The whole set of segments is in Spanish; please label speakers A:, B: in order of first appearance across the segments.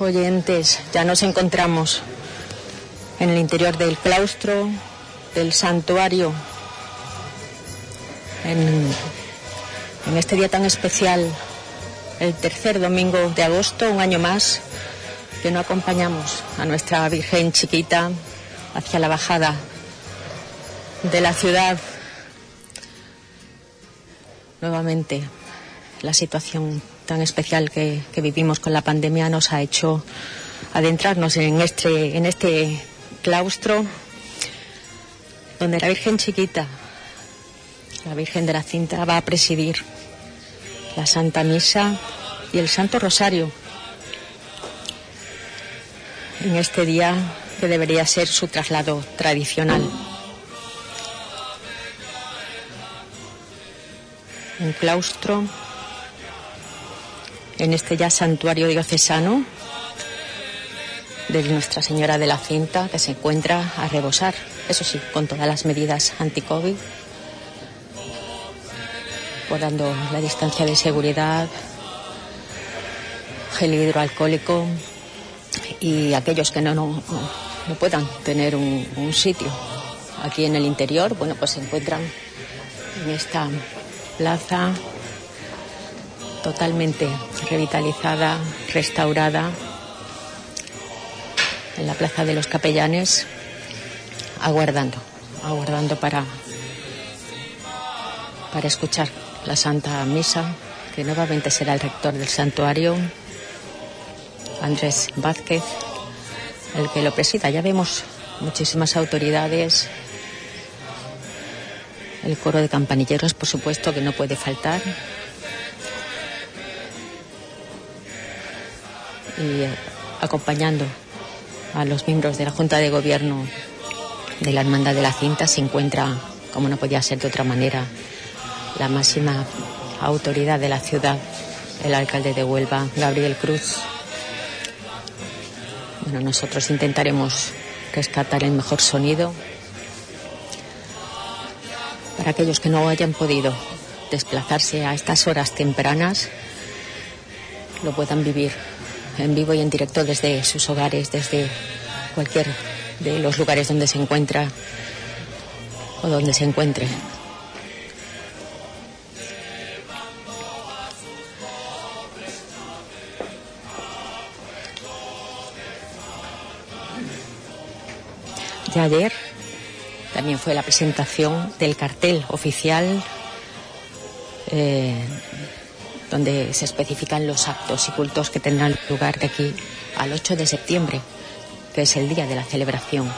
A: oyentes. Ya nos encontramos en el interior del claustro del santuario en, en este día tan especial, el tercer domingo de agosto, un año más, que no acompañamos a nuestra Virgen chiquita hacia la bajada de la ciudad. Nuevamente, la situación tan especial que, vivimos con la pandemia nos ha hecho adentrarnos en este, en este claustro donde la Virgen chiquita, la Virgen de la Cinta, va a presidir la Santa Misa y el Santo Rosario en este día que debería ser su traslado tradicional. Un claustro en este ya santuario diocesano de Nuestra Señora de la Cinta, que se encuentra a rebosar, eso sí, con todas las medidas anti-COVID, guardando la distancia de seguridad, gel hidroalcohólico y aquellos que no, no, no puedan tener un, un sitio aquí en el interior, bueno, pues se encuentran en esta plaza totalmente revitalizada, restaurada, en la Plaza de los Capellanes, aguardando, aguardando para, para escuchar la Santa Misa, que nuevamente será el rector del santuario, Andrés Vázquez, el que lo presida. Ya vemos muchísimas autoridades, el coro de campanilleros, por supuesto, que no puede faltar, y eh, acompañando a los miembros de la Junta de Gobierno de la Hermandad de la Cinta se encuentra, como no podía ser de otra manera, la máxima autoridad de la ciudad, el alcalde de Huelva, Gabriel Cruz. Bueno, nosotros intentaremos rescatar el mejor sonido para aquellos que no hayan podido desplazarse a estas horas tempranas, lo puedan vivir en vivo y en directo desde sus hogares, desde cualquier de los lugares donde se encuentra o donde se encuentre. Ya ayer también fue la presentación del cartel oficial eh, donde se especifican los actos y cultos que tendrán lugar de aquí al 8 de septiembre, que es el día de la celebración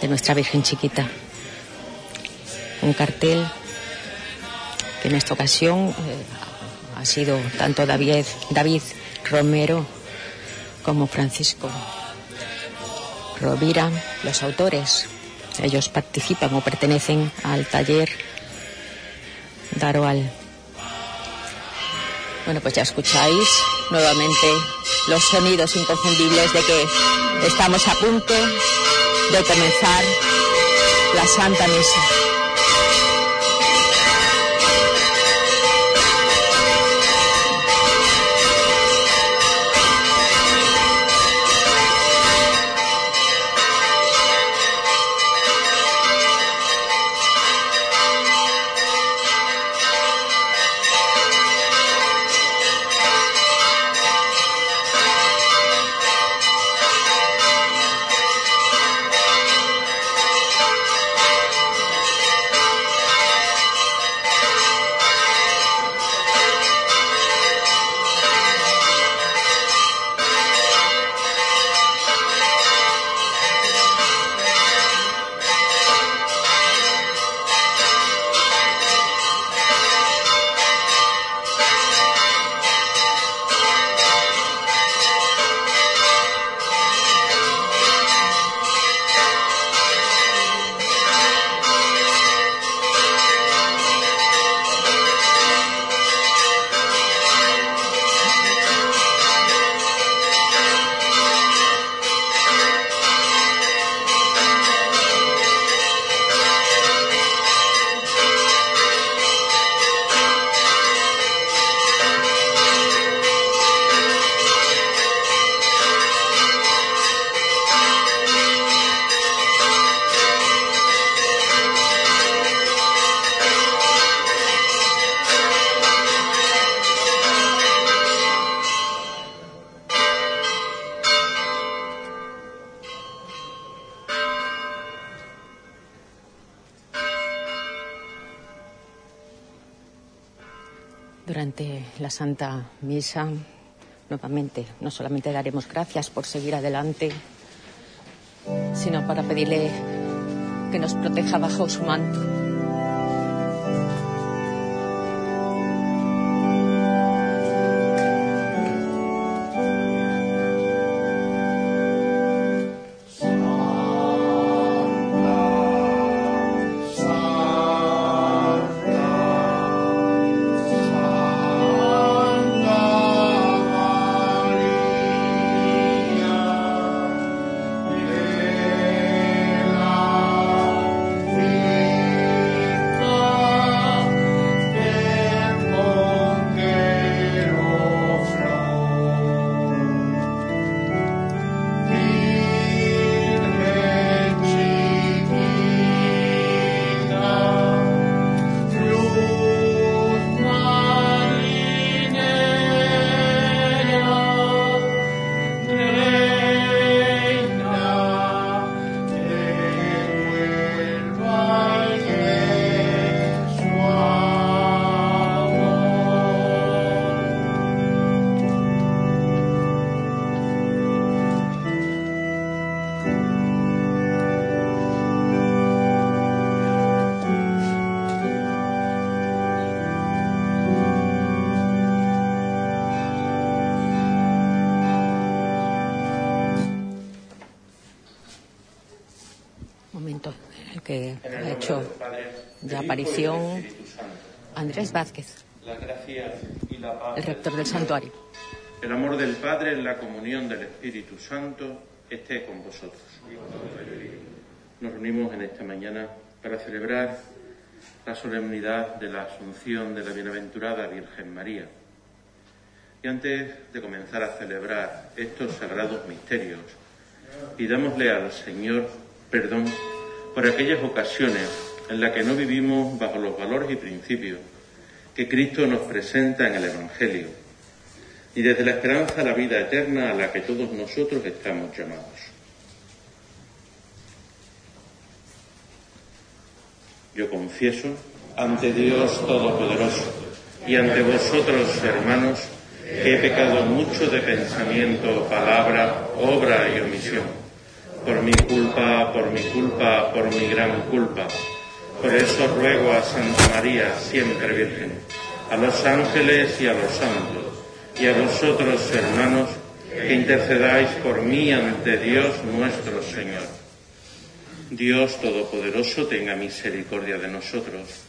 A: de nuestra Virgen Chiquita. Un cartel que en esta ocasión eh, ha sido tanto David, David Romero como Francisco Rovira, los autores. Ellos participan o pertenecen al taller Daroal. Bueno, pues ya escucháis nuevamente los sonidos inconfundibles de que estamos a punto de comenzar la Santa Misa. Santa Misa, nuevamente, no solamente daremos gracias por seguir adelante, sino para pedirle que nos proteja bajo su manto. Andrés Vázquez, el rector del santuario.
B: El amor del Padre en la comunión del Espíritu Santo esté con vosotros. Nos reunimos en esta mañana para celebrar la solemnidad de la Asunción de la Bienaventurada Virgen María. Y antes de comenzar a celebrar estos sagrados misterios, pidámosle al Señor perdón por aquellas ocasiones en la que no vivimos bajo los valores y principios que Cristo nos presenta en el Evangelio, y desde la esperanza a la vida eterna a la que todos nosotros estamos llamados. Yo confieso ante Dios Todopoderoso y ante vosotros, hermanos, que he pecado mucho de pensamiento, palabra, obra y omisión. Por mi culpa, por mi culpa, por mi gran culpa por eso ruego a Santa María, siempre Virgen, a los ángeles y a los santos, y a vosotros, hermanos, que intercedáis por mí ante Dios nuestro Señor. Dios Todopoderoso tenga misericordia de nosotros,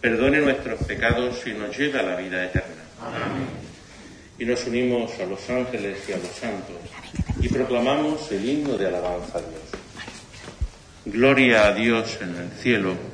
B: perdone nuestros pecados y nos lleve a la vida eterna. Amén. Y nos unimos a los ángeles y a los santos y proclamamos el himno de alabanza a Dios. Gloria a Dios en el cielo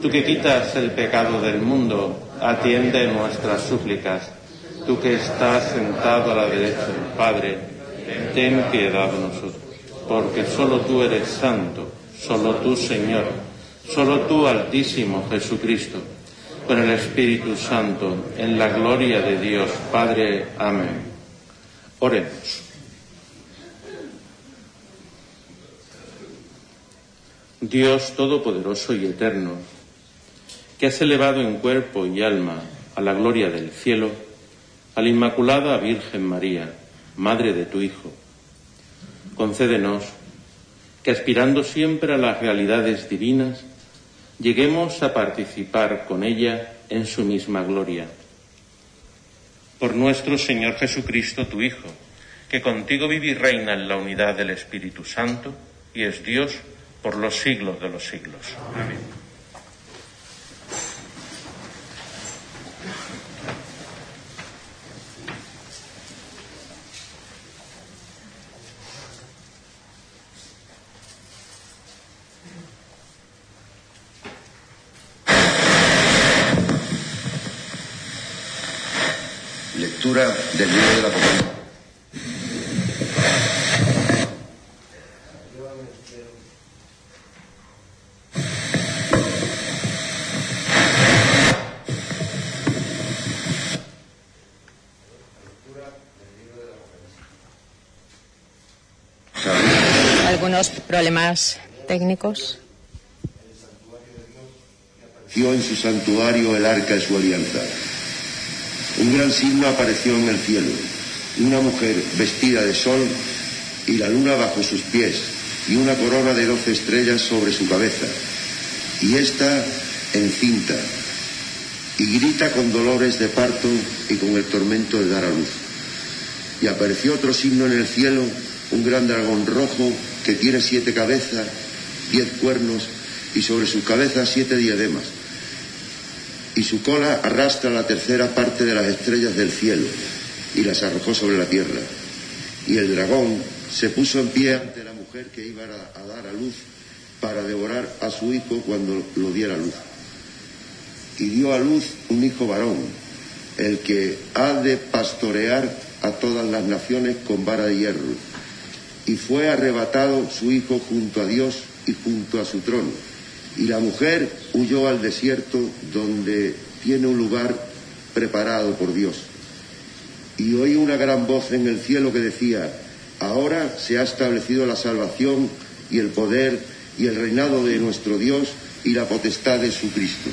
B: Tú que quitas el pecado del mundo, atiende nuestras súplicas. Tú que estás sentado a la derecha del Padre, ten piedad de nosotros, porque solo tú eres santo, solo tú Señor, solo tú Altísimo Jesucristo, con el Espíritu Santo, en la gloria de Dios Padre. Amén. Oremos. Dios Todopoderoso y Eterno, que has elevado en cuerpo y alma a la gloria del cielo a la Inmaculada Virgen María, Madre de tu Hijo. Concédenos que aspirando siempre a las realidades divinas, lleguemos a participar con ella en su misma gloria. Por nuestro Señor Jesucristo, tu Hijo, que contigo vive y reina en la unidad del Espíritu Santo y es Dios por los siglos de los siglos. Amén.
A: Problemas técnicos.
C: en su santuario el arca de su alianza. Un gran signo apareció en el cielo, una mujer vestida de sol y la luna bajo sus pies y una corona de doce estrellas sobre su cabeza. Y ésta encinta y grita con dolores de parto y con el tormento de dar a luz. Y apareció otro signo en el cielo, un gran dragón rojo que tiene siete cabezas, diez cuernos y sobre sus cabezas siete diademas y su cola arrastra la tercera parte de las estrellas del cielo y las arrojó sobre la tierra. Y el dragón se puso en pie ante la mujer que iba a, dar a luz para devorar a su hijo cuando lo diera luz. Y dio a luz un hijo varón, el que ha de pastorear a todas las naciones con vara de hierro. Y fue arrebatado su hijo junto a Dios y junto a su trono y la mujer huyó al desierto donde tiene un lugar preparado por Dios. Y oí una gran voz en el cielo que decía, ahora se ha establecido la salvación y el poder y el reinado de nuestro Dios y la potestad de su Cristo.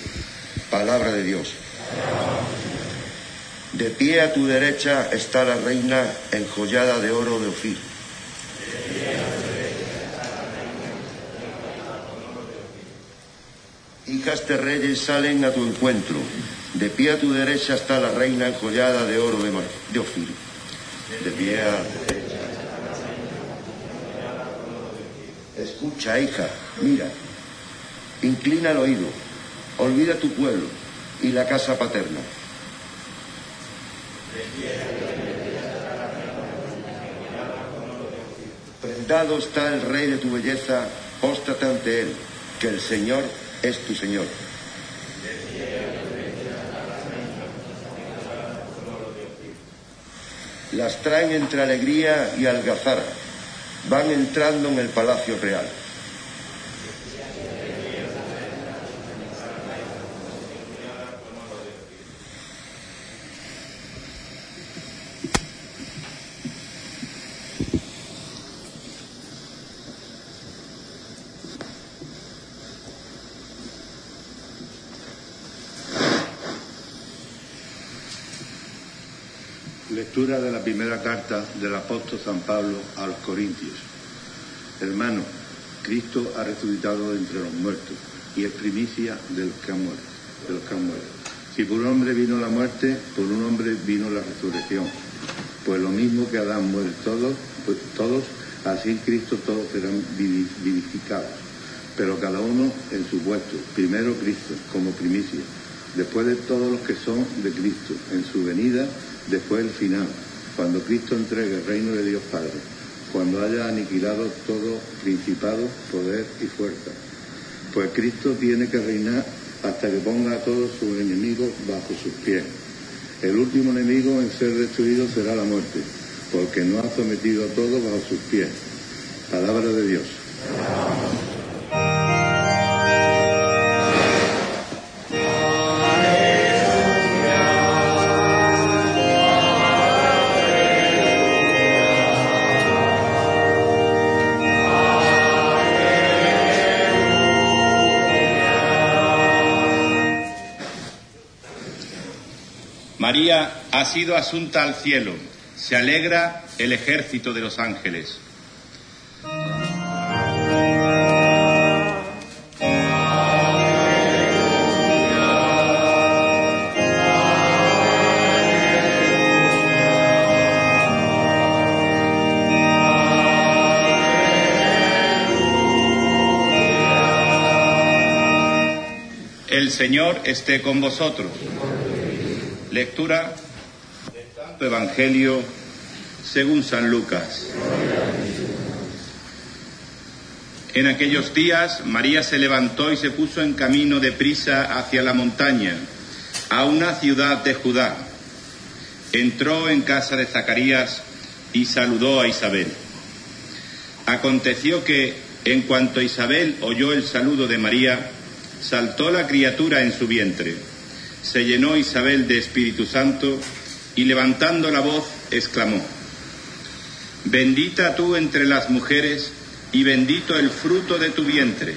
C: Palabra de Dios. De pie a tu derecha está la reina enjollada de oro de Ofir. Hijas reyes salen a tu encuentro. De pie a tu derecha está la reina enjollada de oro de, de. De pie a... Escucha, hija, mira. Inclina el oído. Olvida tu pueblo y la casa paterna. Prendado está el rey de tu belleza, póstrate ante él, que el Señor es tu Señor. Las traen entre alegría y algazara, van entrando en el palacio real.
D: Lectura de la primera carta del apóstol San Pablo a los Corintios. Hermano, Cristo ha resucitado entre los muertos y es primicia de los que han muerto. De los que han muerto. Si por un hombre vino la muerte, por un hombre vino la resurrección. Pues lo mismo que Adán muere todos, pues todos, así Cristo todos serán vivificados. Pero cada uno en su puesto. Primero Cristo, como primicia. Después de todos los que son de Cristo, en su venida después el final, cuando Cristo entregue el reino de Dios Padre, cuando haya aniquilado todo principado, poder y fuerza. Pues Cristo tiene que reinar hasta que ponga a todos sus enemigos bajo sus pies. El último enemigo en ser destruido será la muerte, porque no ha sometido a todos bajo sus pies. Palabra de Dios.
E: María ha sido asunta al cielo. Se alegra el ejército de los ángeles. El Señor esté con vosotros. Lectura del Santo Evangelio según San Lucas. En aquellos días María se levantó y se puso en camino de prisa hacia la montaña, a una ciudad de Judá. entró en casa de Zacarías y saludó a Isabel. Aconteció que, en cuanto Isabel oyó el saludo de María, saltó la criatura en su vientre. Se llenó Isabel de Espíritu Santo y levantando la voz exclamó, Bendita tú entre las mujeres y bendito el fruto de tu vientre.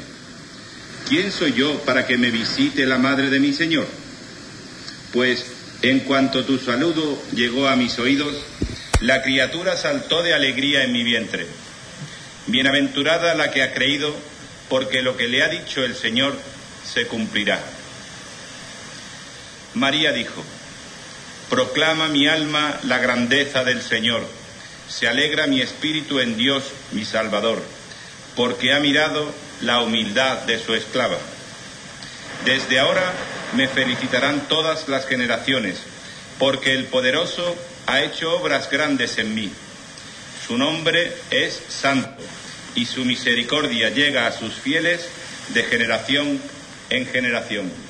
E: ¿Quién soy yo para que me visite la madre de mi Señor? Pues en cuanto tu saludo llegó a mis oídos, la criatura saltó de alegría en mi vientre. Bienaventurada la que ha creído, porque lo que le ha dicho el Señor se cumplirá. María dijo, Proclama mi alma la grandeza del Señor, se alegra mi espíritu en Dios mi Salvador, porque ha mirado la humildad de su esclava. Desde ahora me felicitarán todas las generaciones, porque el poderoso ha hecho obras grandes en mí. Su nombre es santo, y su misericordia llega a sus fieles de generación en generación.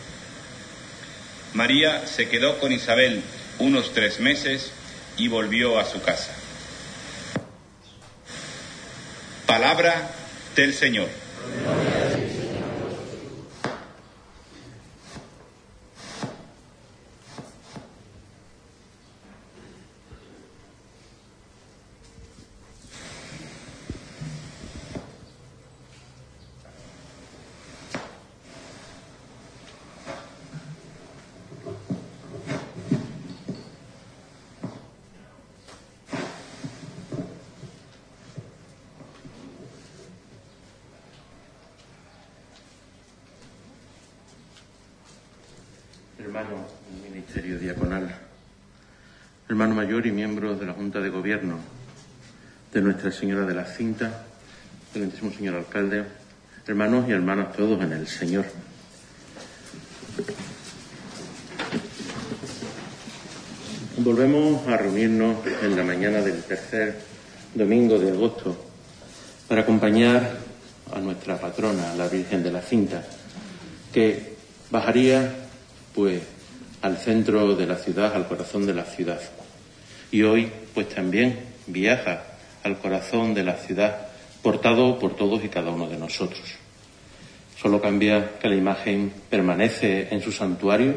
E: María se quedó con Isabel unos tres meses y volvió a su casa. Palabra del Señor.
B: hermano del Ministerio Diaconal, hermano mayor y miembro de la De Gobierno de Nuestra Señora de la Cinta, excelentísimo señor alcalde, hermanos y hermanas todos en el Señor. Volvemos a reunirnos en la mañana del tercer domingo de agosto para acompañar a nuestra patrona, la Virgen de la Cinta, que bajaría pues al centro de la ciudad, al corazón de la ciudad. Y hoy pues también viaja al corazón de la ciudad, portado por todos y cada uno de nosotros. Solo cambia que la imagen permanece en su santuario,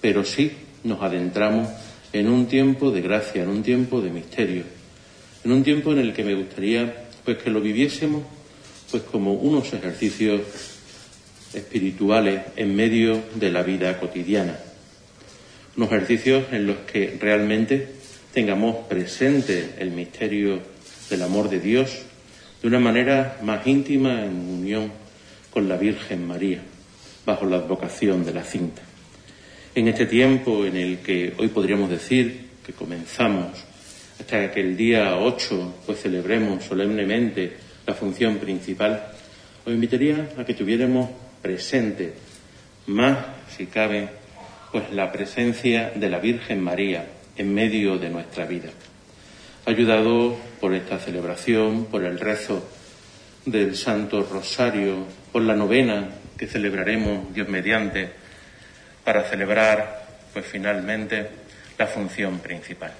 B: pero sí nos adentramos en un tiempo de gracia, en un tiempo de misterio, en un tiempo en el que me gustaría pues que lo viviésemos pues como unos ejercicios espirituales en medio de la vida cotidiana. Unos ejercicios en los que realmente tengamos presente el misterio del amor de Dios de una manera más íntima en unión con la Virgen María, bajo la advocación de la cinta. En este tiempo en el que hoy podríamos decir que comenzamos hasta que el día 8 pues celebremos solemnemente la función principal, os invitaría a que tuviéramos presente, más si cabe, pues la presencia de la Virgen María en medio de nuestra vida. Ayudado por esta celebración, por el rezo del Santo Rosario, por la novena que celebraremos Dios mediante, para celebrar, pues finalmente, la función principal.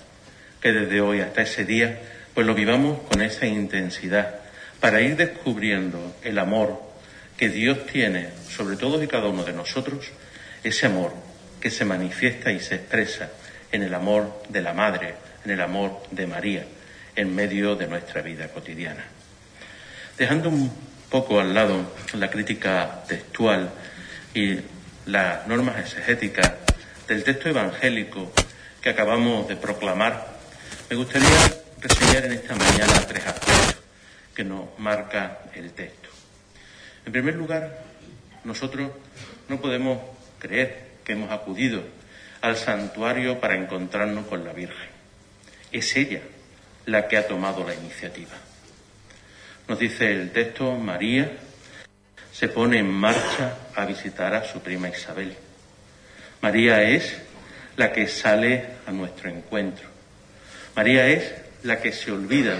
B: Que desde hoy hasta ese día, pues lo vivamos con esa intensidad, para ir descubriendo el amor que Dios tiene sobre todos y cada uno de nosotros, ese amor que se manifiesta y se expresa en el amor de la Madre, en el amor de María, en medio de nuestra vida cotidiana. Dejando un poco al lado la crítica textual y las normas exegéticas del texto evangélico que acabamos de proclamar, me gustaría reseñar en esta mañana tres aspectos que nos marca el texto. En primer lugar, nosotros no podemos creer que hemos acudido al santuario para encontrarnos con la Virgen. es ella la que ha tomado la iniciativa. Nos dice el texto, María se pone en marcha a visitar a su prima Isabel. María es la que sale a nuestro encuentro. María es la que se olvida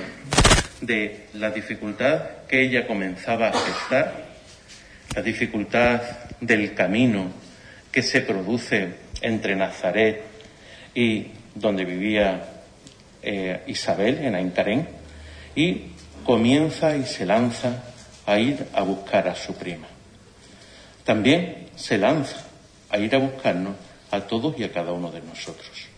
B: de la dificultad que ella comenzaba a gestar, la dificultad del camino que se produce entre Nazaret y donde vivía eh, Isabel, en Aincarén, y comienza y se lanza a ir a buscar a su prima. También se lanza a ir a buscarnos a todos y a cada uno de nosotros.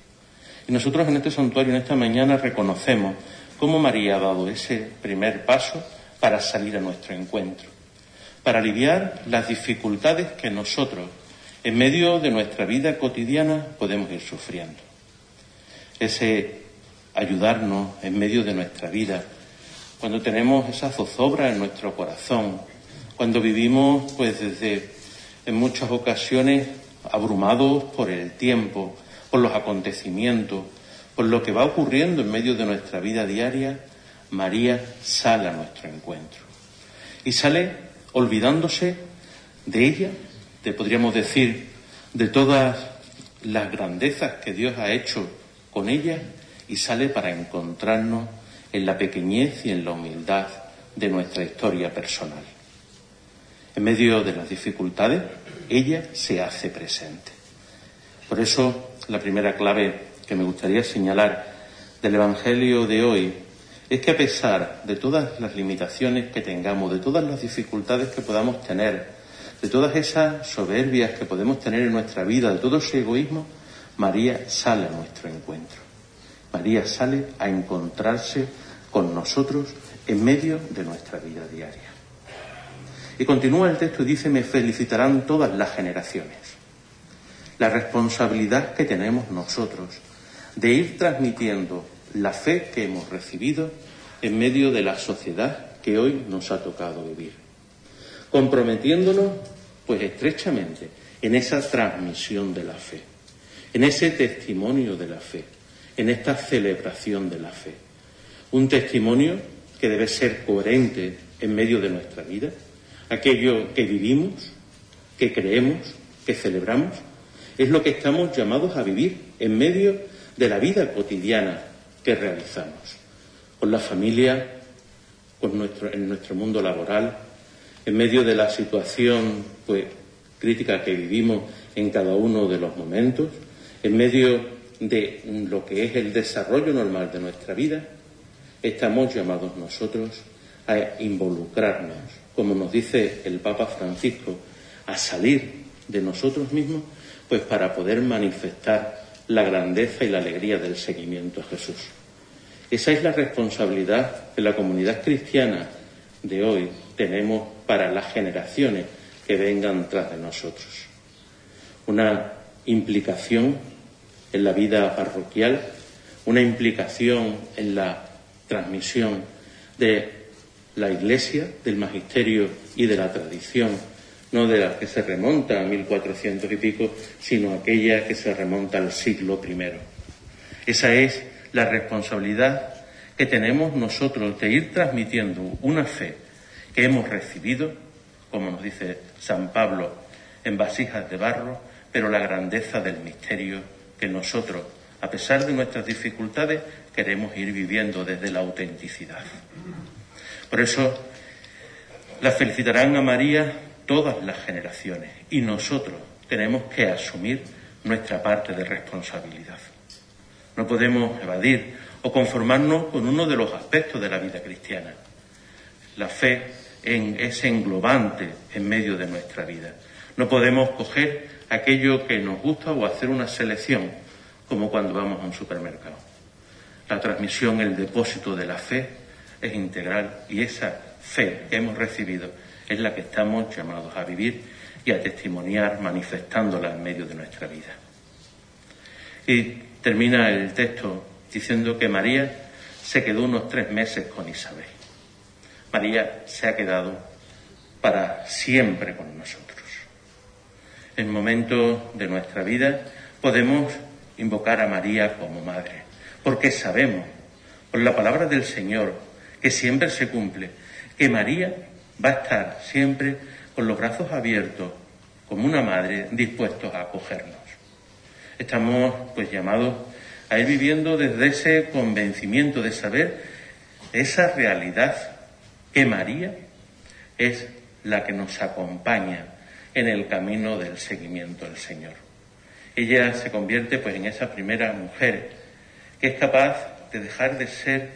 B: Y nosotros en este santuario, en esta mañana, reconocemos cómo María ha dado ese primer paso para salir a nuestro encuentro, para aliviar las dificultades que nosotros, en medio de nuestra vida cotidiana, podemos ir sufriendo. Ese ayudarnos en medio de nuestra vida, cuando tenemos esa zozobra en nuestro corazón, cuando vivimos, pues desde en muchas ocasiones abrumados por el tiempo, por los acontecimientos, por lo que va ocurriendo en medio de nuestra vida diaria, María sale a nuestro encuentro. Y sale olvidándose de ella, de podríamos decir, de todas las grandezas que Dios ha hecho con ella, y sale para encontrarnos en la pequeñez y en la humildad de nuestra historia personal. En medio de las dificultades, ella se hace presente. Por eso, la primera clave que me gustaría señalar del Evangelio de hoy es que a pesar de todas las limitaciones que tengamos, de todas las dificultades que podamos tener, de todas esas soberbias que podemos tener en nuestra vida, de todo ese egoísmo, María sale a nuestro encuentro. María sale a encontrarse con nosotros en medio de nuestra vida diaria. Y continúa el texto y dice, me felicitarán todas las generaciones. La responsabilidad que tenemos nosotros de ir transmitiendo la fe que hemos recibido en medio de la sociedad que hoy nos ha tocado vivir. Comprometiéndonos, pues estrechamente, en esa transmisión de la fe, en ese testimonio de la fe, en esta celebración de la fe. Un testimonio que debe ser coherente en medio de nuestra vida, aquello que vivimos, que creemos, que celebramos, es lo que estamos llamados a vivir en medio de la vida cotidiana que realizamos, con la familia, con nuestro, en nuestro mundo laboral, en medio de la situación pues, crítica que vivimos en cada uno de los momentos, en medio de lo que es el desarrollo normal de nuestra vida, estamos llamados nosotros a involucrarnos, como nos dice el Papa Francisco, a salir de nosotros mismos, pues para poder manifestar la grandeza y la alegría del seguimiento a Jesús. Esa es la responsabilidad que la comunidad cristiana de hoy tenemos para las generaciones que vengan tras de nosotros. Una implicación en la vida parroquial, una implicación en la transmisión de la Iglesia, del magisterio y de la tradición, no de la que se remonta a 1400 y pico, sino aquella que se remonta al siglo I. Esa es la responsabilidad que tenemos nosotros de ir transmitiendo una fe que hemos recibido, como nos dice San Pablo, en vasijas de barro, pero la grandeza del misterio que nosotros, a pesar de nuestras dificultades, queremos ir viviendo desde la autenticidad. Por eso, la felicitarán a María todas las generaciones y nosotros tenemos que asumir nuestra parte de responsabilidad. No podemos evadir o conformarnos con uno de los aspectos de la vida cristiana. La fe es englobante en medio de nuestra vida. No podemos coger aquello que nos gusta o hacer una selección, como cuando vamos a un supermercado. La transmisión, el depósito de la fe es integral y esa fe que hemos recibido es la que estamos llamados a vivir y a testimoniar manifestándola en medio de nuestra vida. Y termina el texto diciendo que María se quedó unos tres meses con Isabel. María se ha quedado para siempre con nosotros en momentos de nuestra vida podemos invocar a María como madre. porque sabemos, por la palabra del Señor, que siempre se cumple, que María va a estar siempre con los brazos abiertos, como una madre, dispuestos a acogernos. Estamos pues llamados a ir viviendo desde ese convencimiento de saber esa realidad que María es la que nos acompaña en el camino del seguimiento del Señor. Ella se convierte pues en esa primera mujer que es capaz de dejar de ser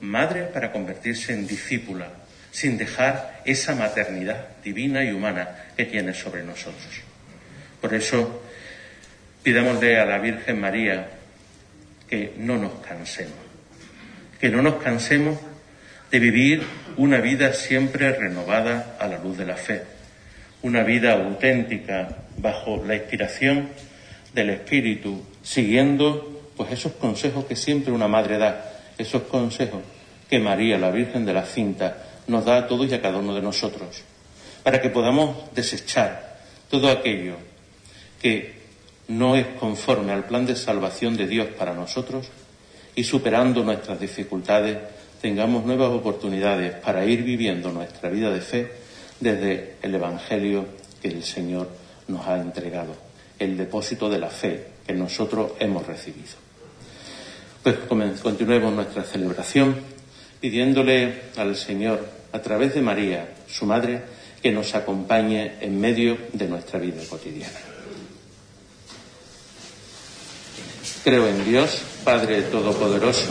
B: madre para convertirse en discípula, sin dejar esa maternidad divina y humana que tiene sobre nosotros. Por eso pidámosle a la Virgen María que no nos cansemos, que no nos cansemos de vivir una vida siempre renovada a la luz de la fe, una vida auténtica bajo la inspiración del Espíritu, siguiendo pues esos consejos que siempre una madre da, esos consejos que María, la Virgen de la Cinta, nos da a todos y a cada uno de nosotros, para que podamos desechar todo aquello que no es conforme al plan de salvación de Dios para nosotros y superando nuestras dificultades tengamos nuevas oportunidades para ir viviendo nuestra vida de fe desde el Evangelio que el Señor nos ha entregado, el depósito de la fe que nosotros hemos recibido. Pues continuemos nuestra celebración pidiéndole al Señor, a través de María, su Madre, que nos acompañe en medio de nuestra vida cotidiana. Creo en Dios, Padre Todopoderoso,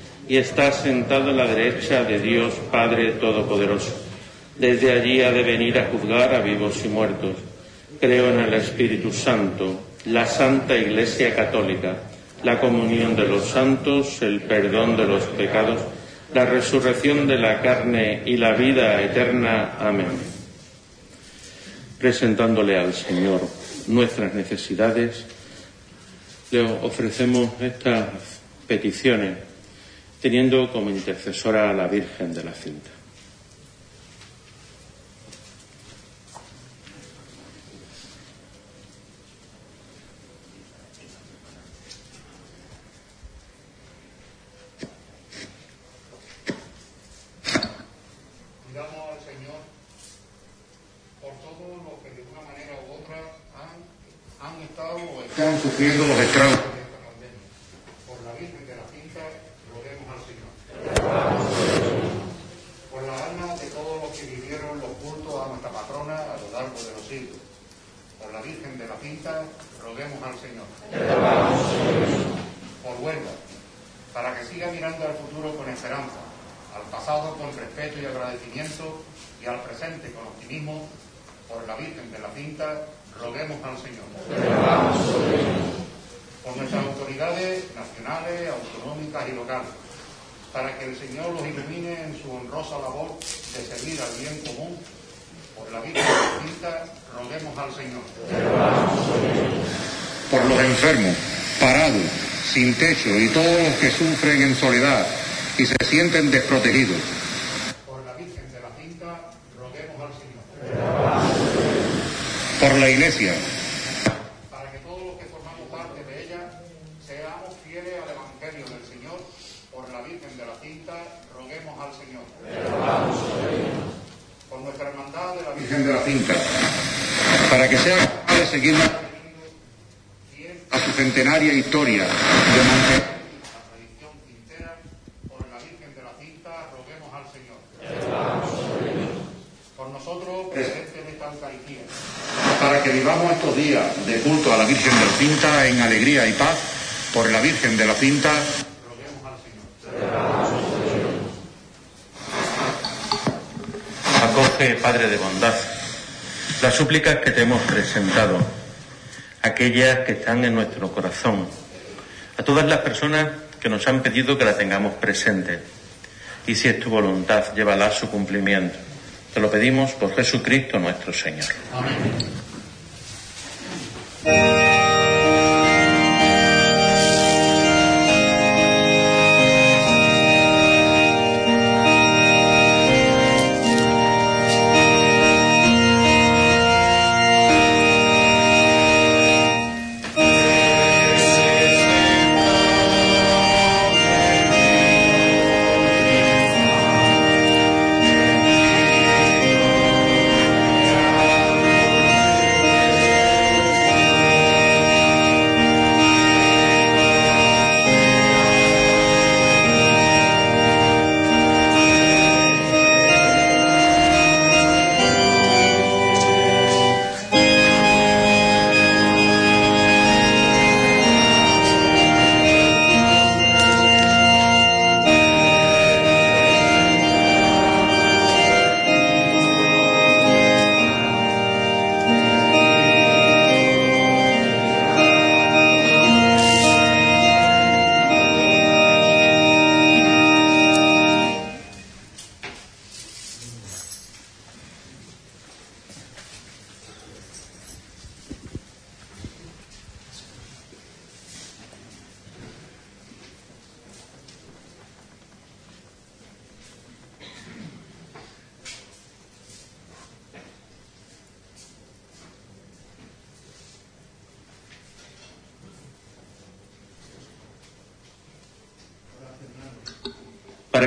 B: y está sentado a la derecha de Dios Padre Todopoderoso. Desde allí ha de venir a juzgar a vivos y muertos. Creo en el Espíritu Santo, la Santa Iglesia Católica, la comunión de los santos, el perdón de los pecados, la resurrección de la carne y la vida eterna. Amén. Presentándole al Señor nuestras necesidades, le ofrecemos estas peticiones teniendo como intercesora a la Virgen de la Cinta.
F: Pidamos al Señor por todo lo que de una manera u otra han, estado están sufriendo los estragos roguemos al Señor. Por Huelva, para que siga mirando al futuro con esperanza, al pasado con respeto y agradecimiento y al presente con optimismo, por la Virgen de la Cinta, roguemos al Señor. Por nuestras autoridades nacionales, autonómicas y locales, para que el Señor los ilumine en su honrosa labor de servir al bien común por la Virgen Cinta, roguemos al Señor. Por los enfermos, parados, sin techo y todos los que sufren en soledad y se sienten desprotegidos. Por la Virgen de la Cinta, roguemos al Señor. Por la Iglesia. Para que todos los que formamos parte de ella seamos fieles al Evangelio del Señor, por la Virgen de la Cinta, roguemos al Señor con nuestra hermandad de la Virgen de la Cinta, para que sea capaz de seguir a su centenaria historia de mantener la tradición quintera por la Virgen de la Cinta, roguemos al Señor. Por nosotros, presente en esta Eucaristía, para que vivamos estos días de culto a la Virgen de la Cinta en alegría y paz, por la Virgen de la Cinta,
B: Acoge, Padre de bondad, las súplicas que te hemos presentado, aquellas que están en nuestro corazón, a todas las personas que nos han pedido que la tengamos presente y si es tu voluntad, llévala a su cumplimiento. Te lo pedimos por Jesucristo nuestro Señor. Amén.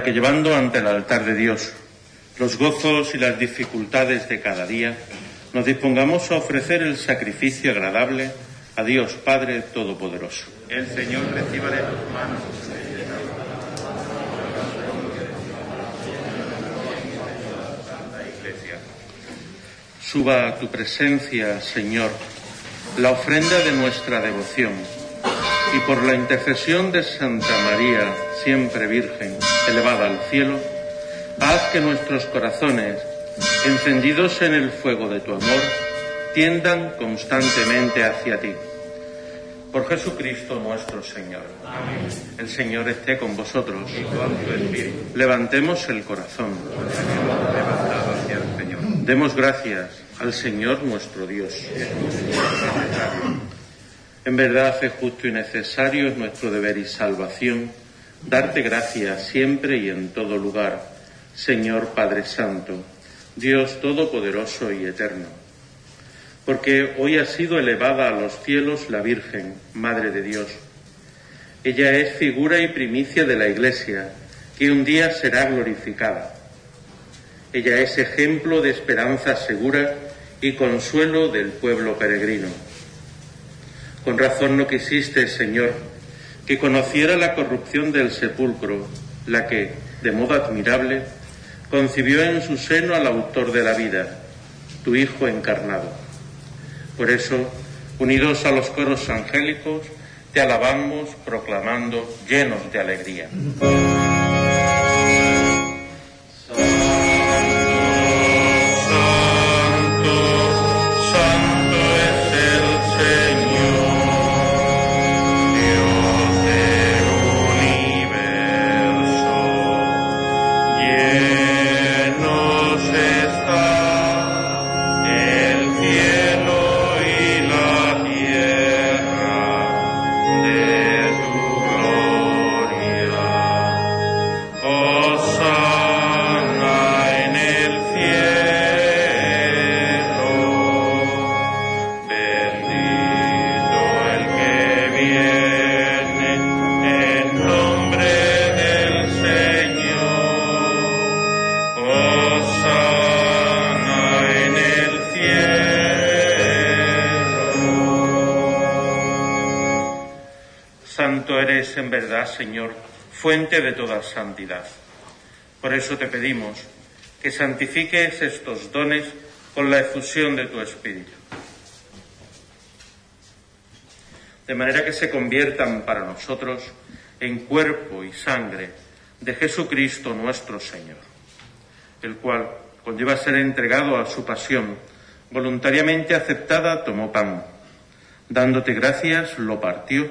B: Que llevando ante el altar de Dios los gozos y las dificultades de cada día, nos dispongamos a ofrecer el sacrificio agradable a Dios Padre Todopoderoso.
E: El Señor reciba de tus manos.
B: Suba a tu presencia, Señor, la ofrenda de nuestra devoción y por la intercesión de Santa María, siempre Virgen, elevada al cielo, haz que nuestros corazones, encendidos en el fuego de tu amor, tiendan constantemente hacia ti. Por Jesucristo nuestro Señor. Amén. El Señor esté con vosotros. Levantemos el corazón. Demos gracias al Señor nuestro Dios. En verdad es justo y necesario, es nuestro deber y salvación darte gracias siempre y en todo lugar, Señor Padre Santo, Dios Todopoderoso y Eterno, porque hoy ha sido elevada a los cielos la Virgen, Madre de Dios. Ella es figura y primicia de la Iglesia, que un día será glorificada. Ella es ejemplo de esperanza segura y consuelo del pueblo peregrino. Con razón no quisiste, Señor, que conociera la corrupción del sepulcro, la que, de modo admirable, concibió en su seno al autor de la vida, tu Hijo encarnado. Por eso, unidos a los coros angélicos, te alabamos proclamando llenos de alegría. En verdad, Señor, fuente de toda santidad. Por eso te pedimos que santifiques estos dones con la efusión de tu Espíritu, de manera que se conviertan para nosotros en cuerpo y sangre de Jesucristo nuestro Señor, el cual, cuando iba a ser entregado a su pasión, voluntariamente aceptada, tomó pan, dándote gracias, lo partió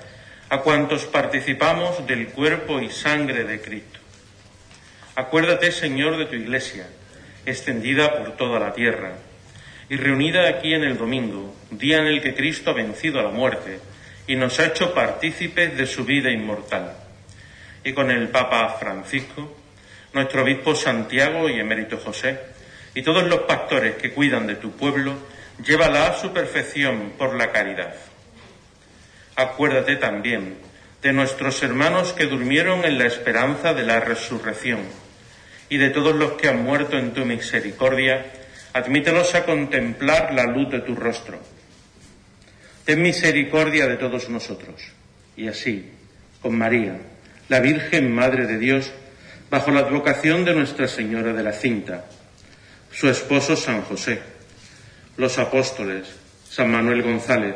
B: a cuantos participamos del cuerpo y sangre de Cristo. Acuérdate, Señor, de tu Iglesia, extendida por toda la tierra, y reunida aquí en el domingo, día en el que Cristo ha vencido a la muerte y nos ha hecho partícipes de su vida inmortal. Y con el Papa Francisco, nuestro obispo Santiago y emérito José, y todos los pastores que cuidan de tu pueblo, llévala a su perfección por la caridad acuérdate también de nuestros hermanos que durmieron en la esperanza de la resurrección y de todos los que han muerto en tu misericordia, admítelos a contemplar la luz de tu rostro. Ten misericordia de todos nosotros. Y así, con María, la Virgen Madre de Dios, bajo la advocación de Nuestra Señora de la Cinta, su esposo San José, los apóstoles, San Manuel González,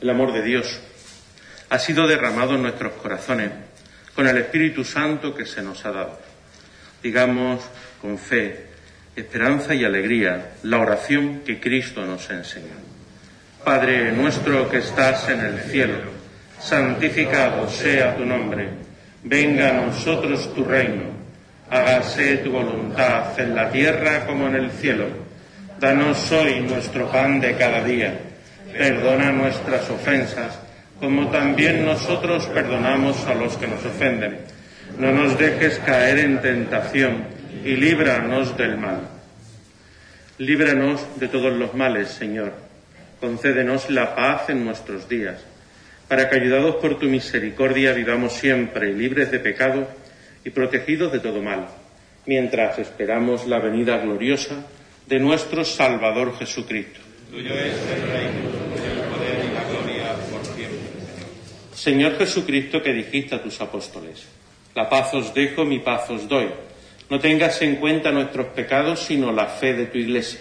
B: El amor de Dios ha sido derramado en nuestros corazones con el Espíritu Santo que se nos ha dado. Digamos con fe, esperanza y alegría la oración que Cristo nos enseñó. Padre nuestro que estás en el cielo, santificado sea tu nombre, venga a nosotros tu reino, hágase tu voluntad en la tierra como en el cielo. Danos hoy nuestro pan de cada día perdona nuestras ofensas, como también nosotros perdonamos a los que nos ofenden. No nos dejes caer en tentación y líbranos del mal. Líbranos de todos los males, Señor. Concédenos la paz en nuestros días, para que, ayudados por tu misericordia, vivamos siempre libres de pecado y protegidos de todo mal, mientras esperamos la venida gloriosa de nuestro Salvador Jesucristo.
E: Tuyo es el reino
B: Señor Jesucristo que dijiste a tus apóstoles, la paz os dejo, mi paz os doy. No tengas en cuenta nuestros pecados, sino la fe de tu iglesia.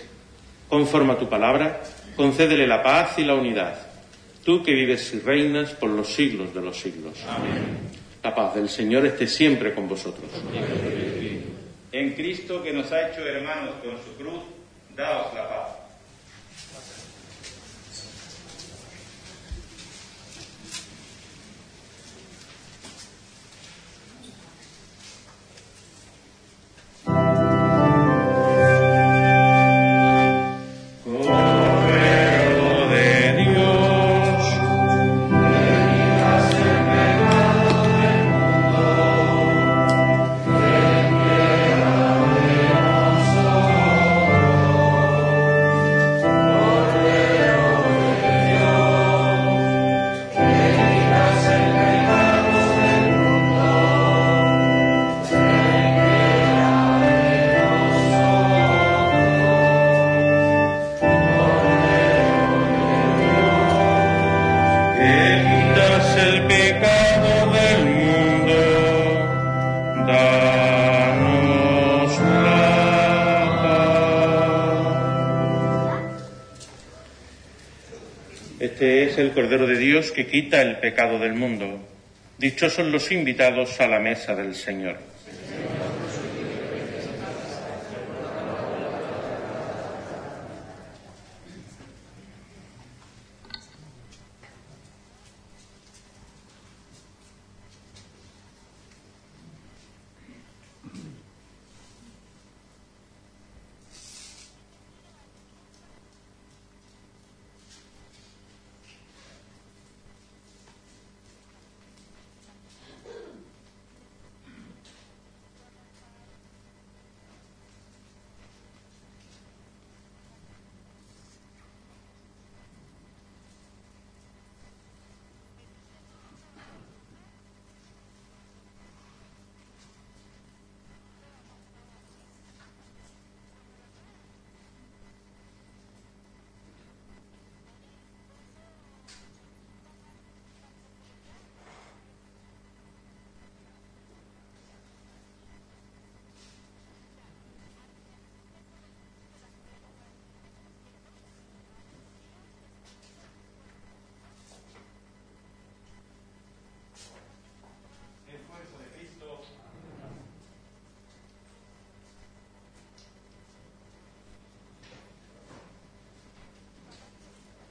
B: Conforme a tu palabra, concédele la paz y la unidad. Tú que vives y reinas por los siglos de los siglos. Amén. La paz del Señor esté siempre con vosotros.
E: En Cristo que nos ha hecho hermanos con su cruz, daos la paz.
B: Que quita el pecado del mundo. Dichosos los invitados a la mesa del Señor.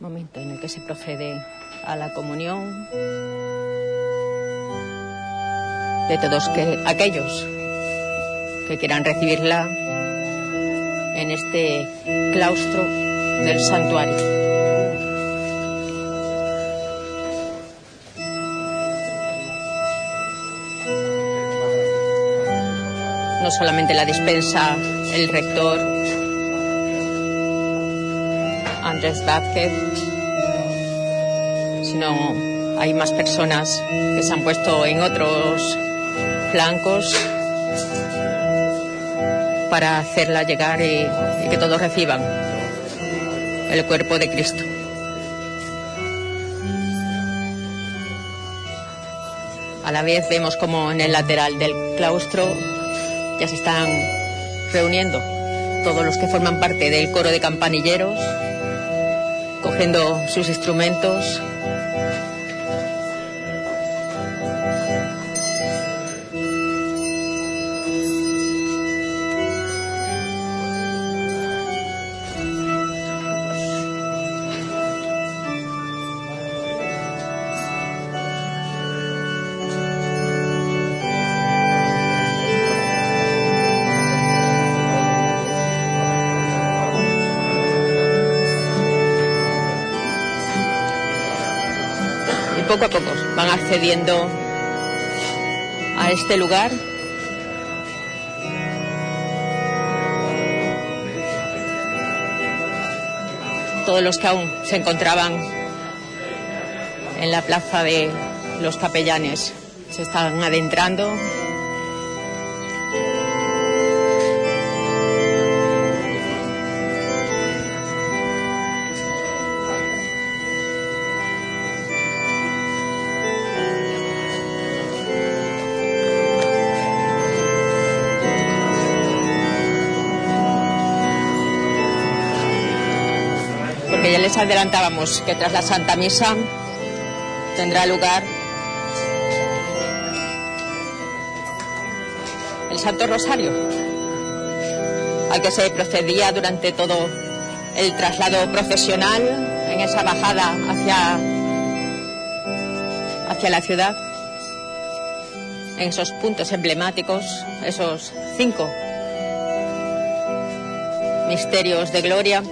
A: Momento en el que se procede a la comunión de todos que, aquellos que quieran recibirla en este claustro del santuario. No solamente la dispensa el rector Andrés Vázquez, sino hay más personas que se han puesto en otros flancos para hacerla llegar y, y que todos reciban el cuerpo de Cristo. A la vez vemos como en el lateral del claustro ya se están reuniendo todos los que forman parte del coro de campanilleros, cogiendo sus instrumentos. A este lugar. Todos los que aún se encontraban en la plaza de los capellanes se están adentrando. Adelantábamos que tras la Santa Misa tendrá lugar el Santo Rosario, al que se procedía durante todo el traslado procesional en esa bajada hacia, hacia la ciudad, en esos puntos emblemáticos, esos cinco misterios de gloria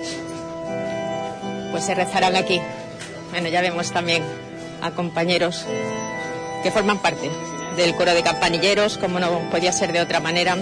A: se rezarán aquí. Bueno, ya vemos también a compañeros que forman parte del coro de campanilleros, como no podía ser de otra manera.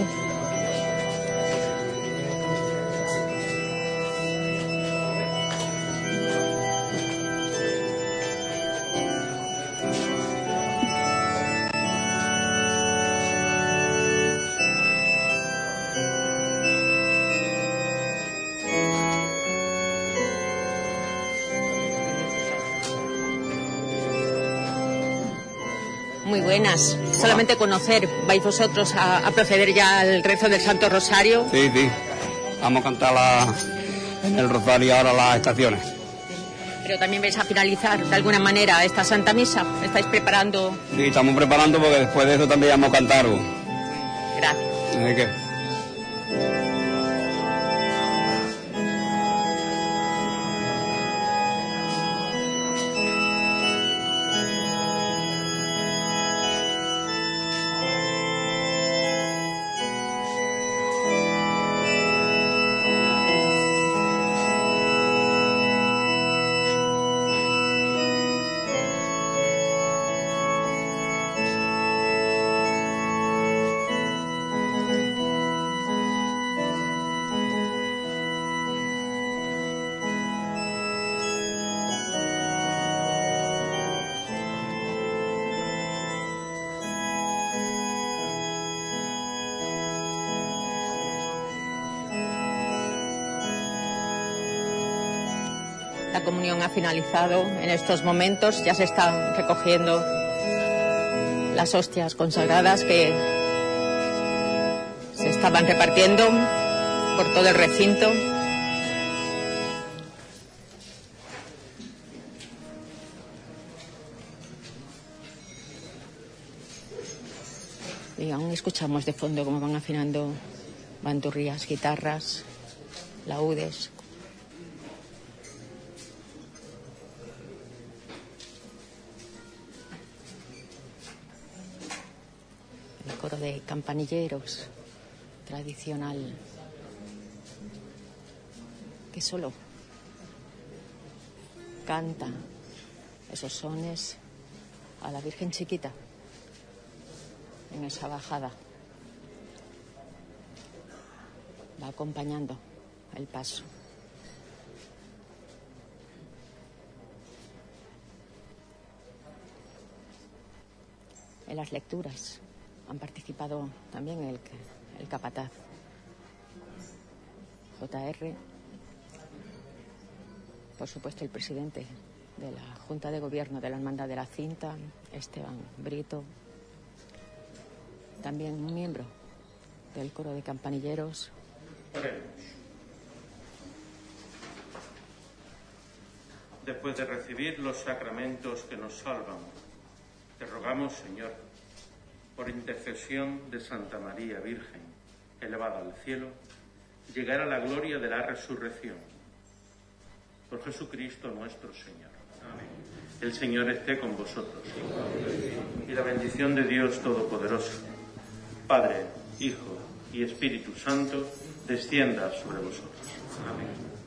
A: Buenas. Solamente conocer, ¿vais vosotros a, a proceder ya al rezo del Santo Rosario?
G: Sí, sí. Vamos a cantar la- en el Rosario ahora las estaciones.
A: Pero también vais a finalizar de alguna manera esta Santa Misa. ¿Estáis preparando?
G: Sí, estamos preparando porque después de eso también vamos a cantar algo.
A: Gracias. Finalizado en estos momentos. Ya se están recogiendo las hostias consagradas que se estaban repartiendo por todo el recinto. Y aún escuchamos de fondo cómo van afinando bandurrias, guitarras, laúdes. De campanilleros tradicional que solo canta esos sones a la Virgen Chiquita en esa bajada. Va acompañando el paso. En las lecturas han participado también el, capataz. JR, por supuesto el presidente de la Junta de Gobierno de la Hermandad de la Cinta, Esteban Brito, también un miembro del coro de campanilleros.
B: Después de recibir los sacramentos que nos salvan, te rogamos, Señor, por intercesión de Santa María Virgen, elevada al cielo, llegar a la gloria de la resurrección. Por Jesucristo nuestro Señor. Amén. El Señor esté con vosotros. Y la bendición de Dios Todopoderoso, Padre, Hijo y Espíritu Santo, descienda sobre vosotros. Amén.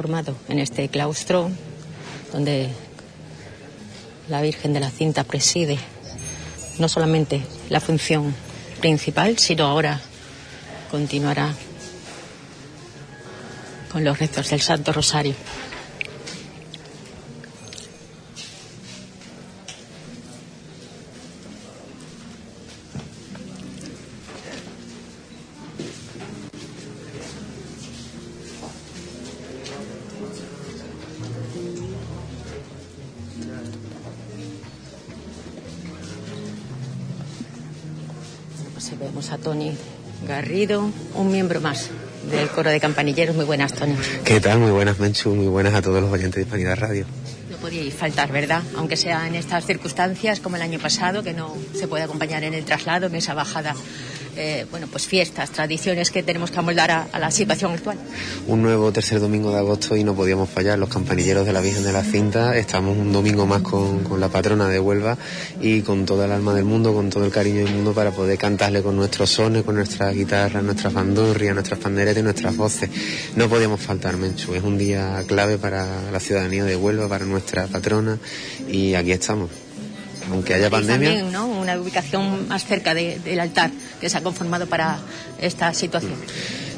A: Conformado en este claustro donde la Virgen de la Cinta preside no solamente la función principal, sino ahora continuará con los restos del Santo Rosario. Vemos a Tony Garrido, un miembro más del coro de campanilleros. Muy buenas, Tony.
H: ¿Qué tal? Muy buenas, Menchu. Muy buenas a todos los oyentes de Hispanidad Radio.
A: No podíais faltar, ¿verdad? Aunque sea en estas circunstancias, como el año pasado, que no se puede acompañar en el traslado, en esa bajada eh, bueno, pues fiestas, tradiciones que tenemos que amoldar a, la situación actual.
H: Un nuevo tercer domingo de agosto y no podíamos fallar. Los campanilleros de la Virgen de la Cinta estamos un domingo más con, con la patrona de Huelva y con toda el alma del mundo, con todo el cariño del mundo para poder cantarle con nuestros sones, con nuestras guitarras, nuestras bandurrias, nuestras panderetas y nuestras voces. No podíamos faltar, Menchu. Es un día clave para la ciudadanía de Huelva, para nuestra patrona y aquí estamos aunque haya pandemia.
A: También, ¿no? Una ubicación más cerca de, del altar que se ha conformado para esta situación.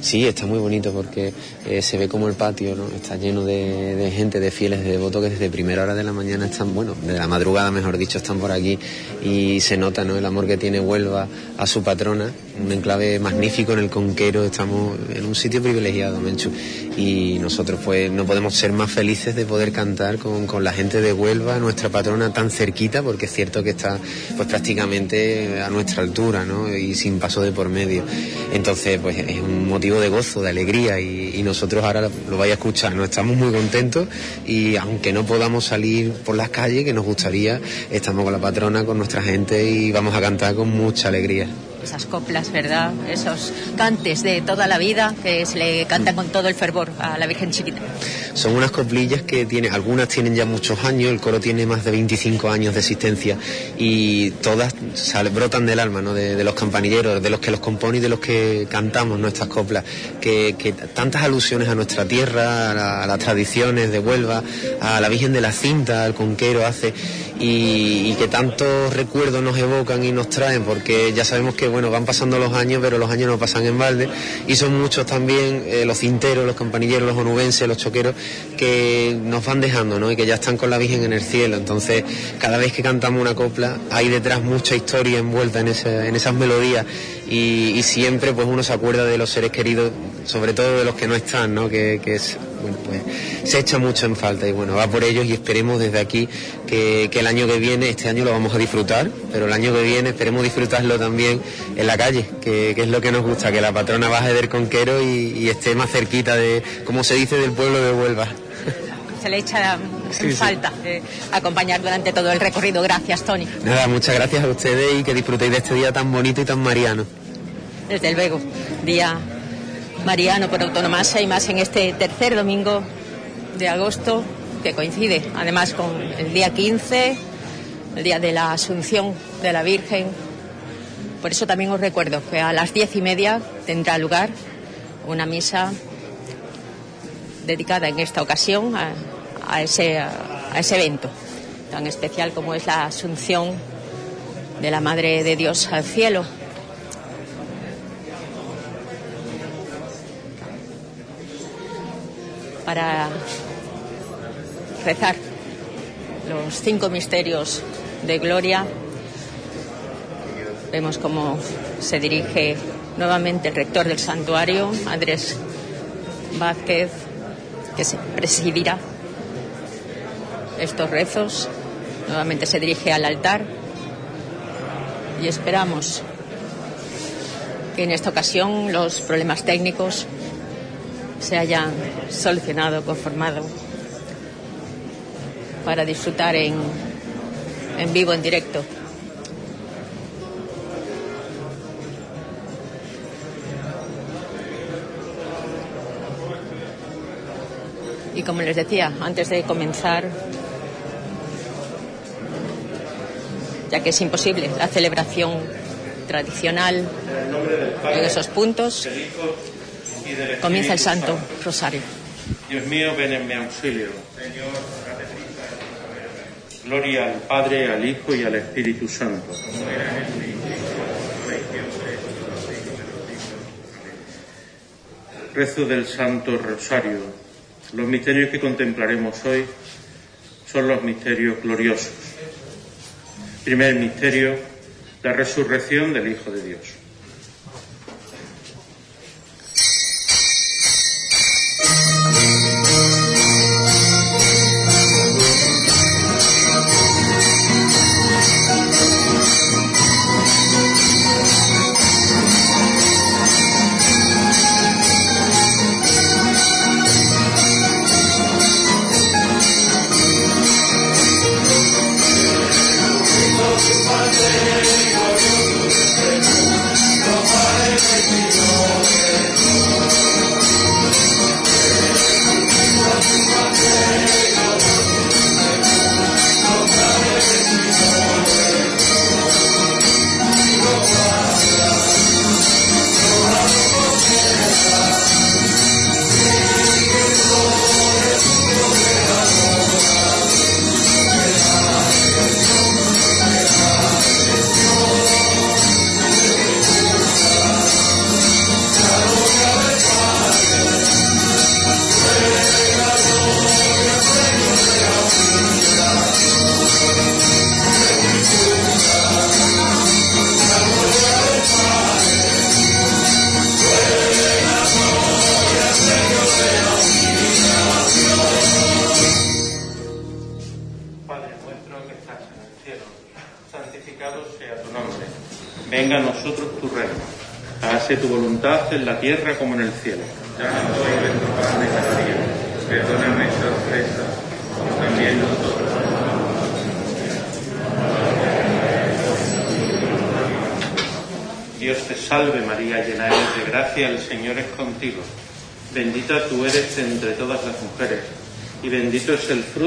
H: Sí, está muy bonito porque eh, se ve como el patio ¿no? está lleno de, de, gente, de fieles, de devotos que desde primera hora de la mañana están, bueno, de la madrugada mejor dicho, están por aquí y se nota ¿no? el amor que tiene Huelva a su patrona, un enclave magnífico en el Conquero, estamos en un sitio privilegiado, Menchu, y nosotros pues no podemos ser más felices de poder cantar con, con la gente de Huelva, nuestra patrona tan cerquita, porque es cierto que está pues prácticamente a nuestra altura ¿no? y sin paso de por medio. Entonces pues es un motivo de gozo, de alegría y, nosotros ahora lo vais a escuchar, ¿no? Estamos muy contentos y aunque no podamos salir por las calles, que nos gustaría, estamos con la patrona, con nuestra gente y vamos a cantar con mucha alegría
A: esas coplas, ¿verdad? Esos cantes de toda la vida que se le cantan con todo el fervor a la Virgen Chiquita.
H: Son unas coplillas que tiene, algunas tienen ya muchos años, el coro tiene más de 25 años de existencia y todas brotan del alma, ¿no? De, los campanilleros, de los que los componen y de los que cantamos nuestras coplas, que, tantas alusiones a nuestra tierra, a, la, las tradiciones de Huelva, a la Virgen de la Cinta, al Conquero hace y, y que tantos recuerdos nos evocan y nos traen, porque ya sabemos que bueno, van pasando los años, pero los años no pasan en balde y son muchos también eh, los cinteros, los campanilleros, los onubenses, los choqueros que nos van dejando, ¿no? Y que ya están con la Virgen en el cielo. Entonces, cada vez que cantamos una copla, hay detrás mucha historia envuelta en, ese, en esas melodías y, y, siempre pues uno se acuerda de los seres queridos, sobre todo de los que no están, ¿no? Que, que es, bueno, pues se echa mucho en falta y bueno, va por ellos y esperemos desde aquí que, que el año que viene, este año lo vamos a disfrutar, pero el año que viene esperemos disfrutarlo también en la calle, que, que, es lo que nos gusta, que la patrona baje del Conquero y, y, esté más cerquita de, como se dice, del pueblo de Huelva.
A: Se le echa en sí, falta sí. Eh, acompañar durante todo el recorrido. Gracias, Tony.
H: Nada, muchas gracias a ustedes y que disfrutéis de este día tan bonito y tan mariano.
A: Desde luego, día mariano por autonomasa y más en este tercer domingo de agosto que coincide además con el día 15, el día de la Asunción de la Virgen por eso también os recuerdo que a las diez y media tendrá lugar una misa dedicada en esta ocasión a ese evento tan especial como es la asunción de la Madre de Dios al cielo. Para rezar los cinco misterios de gloria Vemos cómo se dirige nuevamente el rector del santuario, Andrés Vázquez, que se presidirá estos rezos. Nuevamente se dirige al altar y esperamos que en esta ocasión los problemas técnicos se hayan solucionado, conformado, para disfrutar en, en vivo, en directo. Y como les decía, antes de comenzar, ya que es imposible la celebración tradicional en esos puntos. Comienza el Santo Rosario.
B: Dios mío, ven en mi auxilio. Gloria al Padre, al Hijo y al Espíritu Santo. Rezo del Santo Rosario. Los misterios que contemplaremos hoy son los misterios gloriosos. Primer misterio, la resurrección del Hijo de Dios.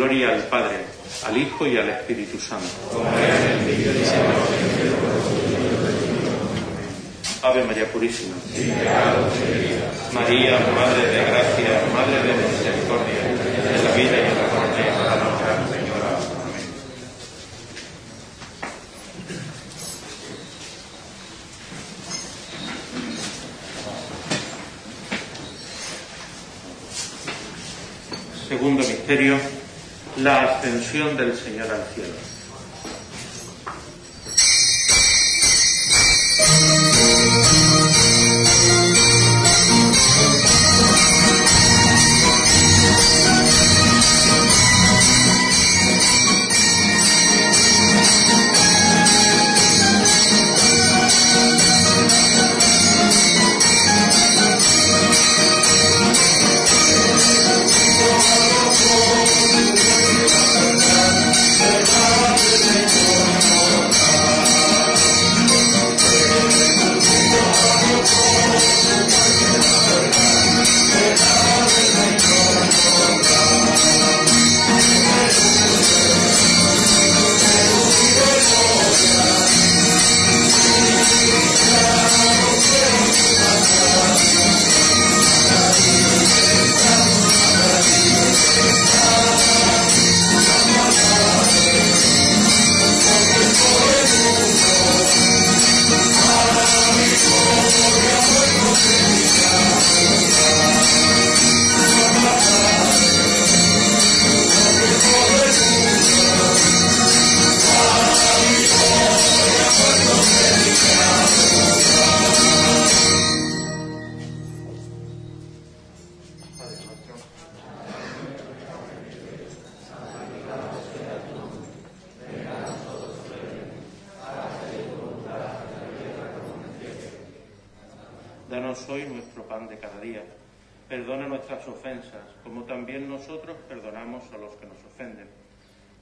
B: Gloria al Padre, al Hijo y al Espíritu Santo. Ave María Purísima. María, Madre de Gracia, Madre de Misericordia, en la vida y en la muerte, a Nuestra Señora. Amén. Segundo misterio, la ascensión del Señor al cielo.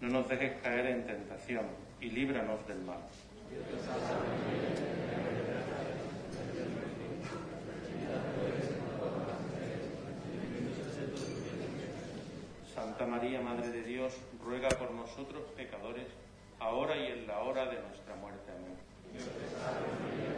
B: No nos dejes caer en tentación y líbranos del mal. Santa María, Madre de Dios, ruega por nosotros pecadores, ahora y en la hora de nuestra muerte. Amén.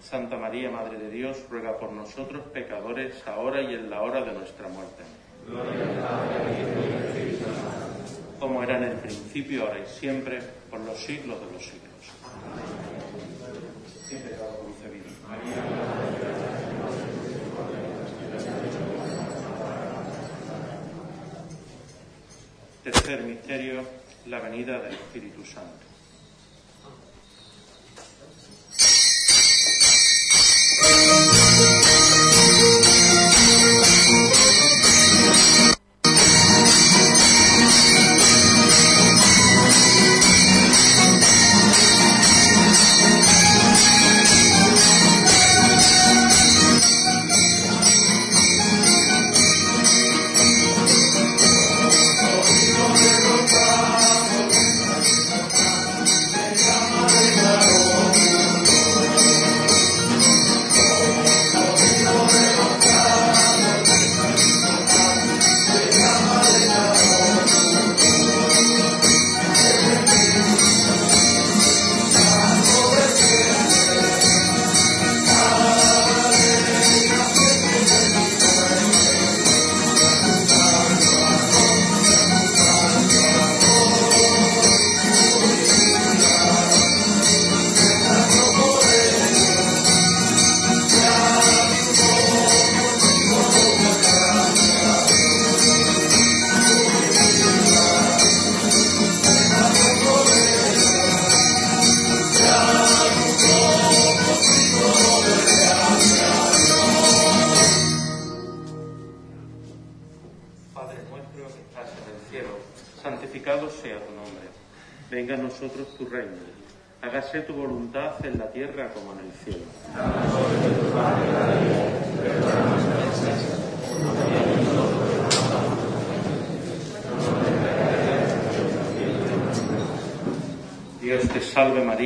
B: Santa María, Madre de Dios, ruega por nosotros pecadores, ahora y en la hora de nuestra muerte. Como era en el principio, ahora y siempre, por los siglos de los siglos. Sin. Tercer misterio, la venida del Espíritu Santo.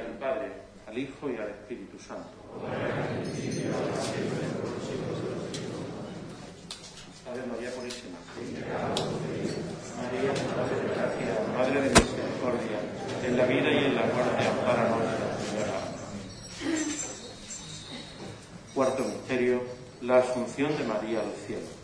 B: Al Padre, al Hijo y al Espíritu Santo. Ave María Purísima. María, Madre de Gracia, Madre de Misericordia, en la vida y en la muerte, para nuestra Señora. Cuarto misterio, la asunción de María al cielo.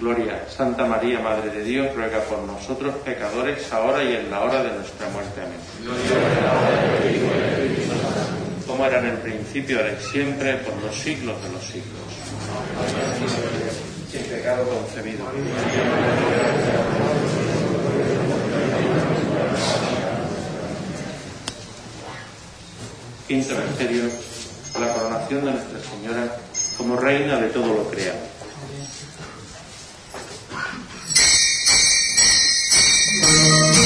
B: Gloria, Santa María, Madre de Dios, ruega por nosotros pecadores, ahora y en la hora de nuestra muerte. Amén. Como era en el principio, ahora y siempre, por los siglos de los siglos. Sin pecado concebido. Quinto misterio, la coronación de Nuestra Señora como reina de todo lo creado. Thank you.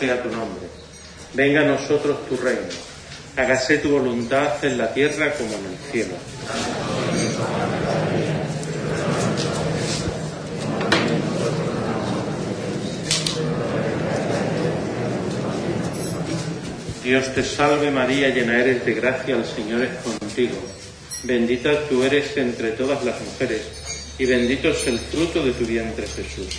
B: Sea tu nombre. Venga a nosotros tu reino. Hágase tu voluntad en la tierra como en el cielo. Dios te salve María, llena eres de gracia, el Señor es contigo. Bendita tú eres entre todas las mujeres y bendito es el fruto de tu vientre Jesús.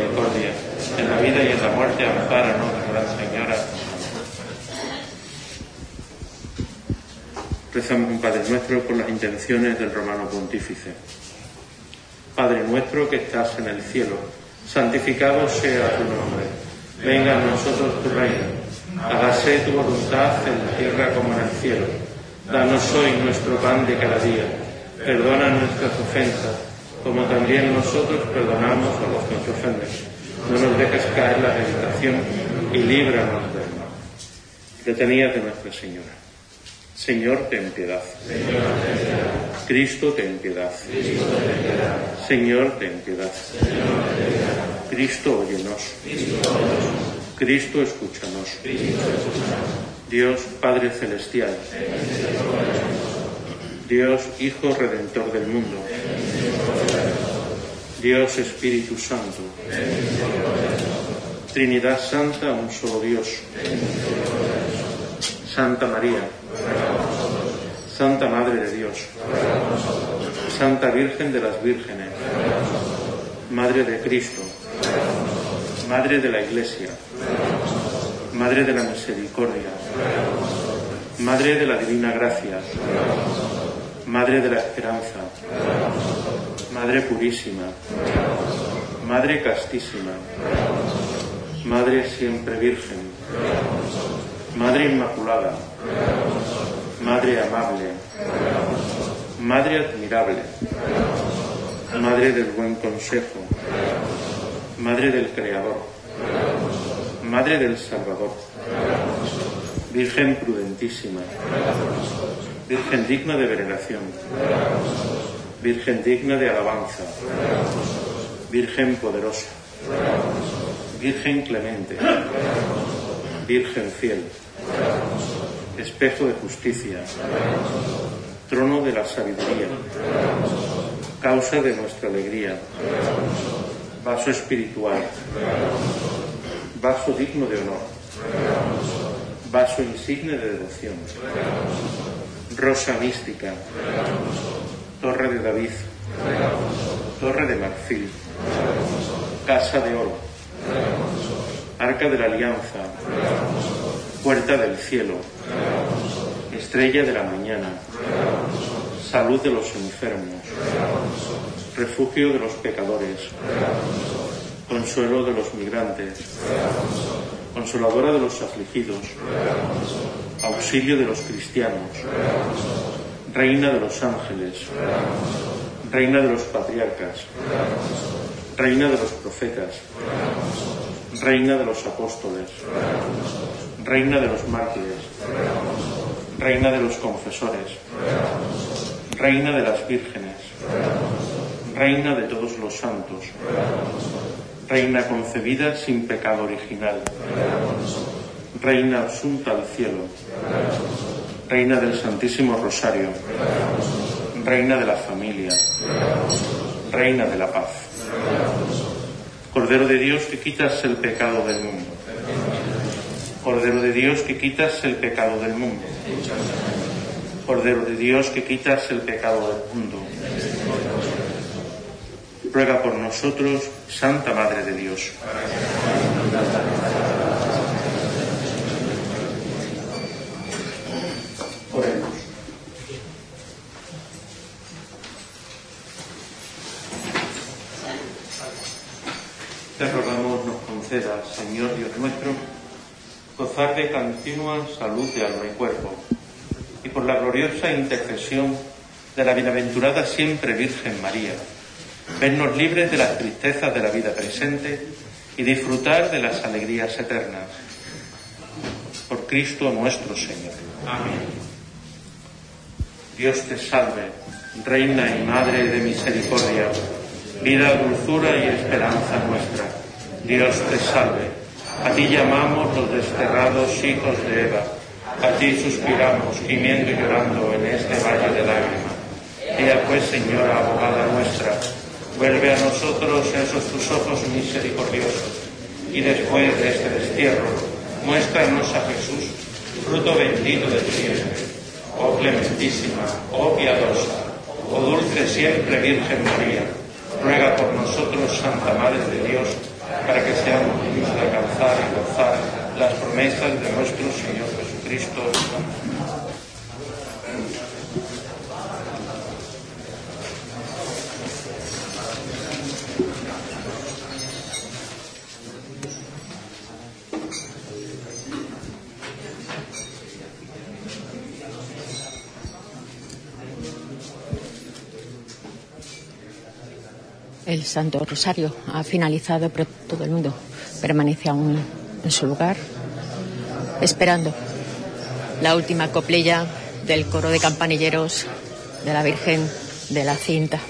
B: en la vida y en la muerte, amparanos, Gran Señora. Rezamos un Padre nuestro por las intenciones del Romano Pontífice. Padre nuestro que estás en el cielo, santificado sea tu nombre. Venga a nosotros tu reino. Hágase tu voluntad en la tierra como en el cielo. Danos hoy nuestro pan de cada día. Perdona nuestras ofensas, como también nosotros perdonamos a los que nos ofenden. No nos dejes caer la tentación y líbranos del mal. Detenías de Nuestra Señora. Señor, ten piedad. Cristo, ten piedad. Señor, ten piedad. Cristo, óyenos. Cristo, escúchanos. Dios, Padre Celestial. Dios, Hijo Redentor del mundo. Dios, Espíritu Santo. Trinidad Santa, un solo Dios. Santa María. Santa Madre de Dios. Santa Virgen de las Vírgenes. Madre de Cristo. Madre de la Iglesia. Madre de la Misericordia. Madre de la Divina Gracia. Madre de la Esperanza. Madre Purísima. Madre Castísima. Madre Siempre Virgen. Madre Inmaculada. Madre Amable. Madre Admirable. Madre del Buen Consejo. Madre del Creador. Madre del Salvador. Virgen prudentísima. Virgen digna de veneración, Virgen digna de alabanza, Virgen poderosa, Virgen clemente, Virgen fiel, espejo de justicia, trono de la sabiduría, causa de nuestra alegría, vaso espiritual, vaso digno de honor, vaso insigne de devoción, rosa mística, torre de David, torre de marfil, casa de oro, arca de la alianza, puerta del cielo, estrella de la mañana, salud de los enfermos, refugio de los pecadores, consuelo de los migrantes, consoladora de los afligidos, auxilio de los cristianos, reina de los ángeles, reina de los patriarcas, reina de los profetas, reina de los apóstoles, reina de los mártires, reina de los confesores, reina de las vírgenes, reina de todos los santos, reina concebida sin pecado original, reina asunta al cielo, reina del Santísimo Rosario, reina de la familia, reina de la paz. Cordero de Dios que quitas el pecado del mundo. Cordero de Dios que quitas el pecado del mundo. Cordero de Dios que quitas el pecado del mundo. Ruega por nosotros, Santa Madre de Dios. Oremos. Te Señor Dios nuestro, gozar de continua salud de alma y cuerpo, y por la gloriosa intercesión de la bienaventurada siempre Virgen María, vernos libres de las tristezas de la vida presente y disfrutar de las alegrías eternas. Por Cristo nuestro Señor. Amén. Dios te salve, Reina y Madre de Misericordia, vida, dulzura y esperanza nuestra. Dios te salve. A ti llamamos los desterrados hijos de Eva. A ti suspiramos, gimiendo y llorando en este valle de lágrimas. Ella pues, Señora, abogada nuestra, vuelve a nosotros esos tus ojos misericordiosos y después de este destierro, muéstranos a Jesús, fruto bendito de tu vientre. Oh clementísima, oh piadosa, oh dulce siempre Virgen María, ruega por nosotros, Santa Madre de Dios, para que seamos dignos de alcanzar y gozar las promesas de nuestro Señor Jesucristo.
A: El Santo Rosario ha finalizado, pero todo el mundo permanece aún en su lugar, esperando la última coplilla del coro de campanilleros de la Virgen de la Cinta.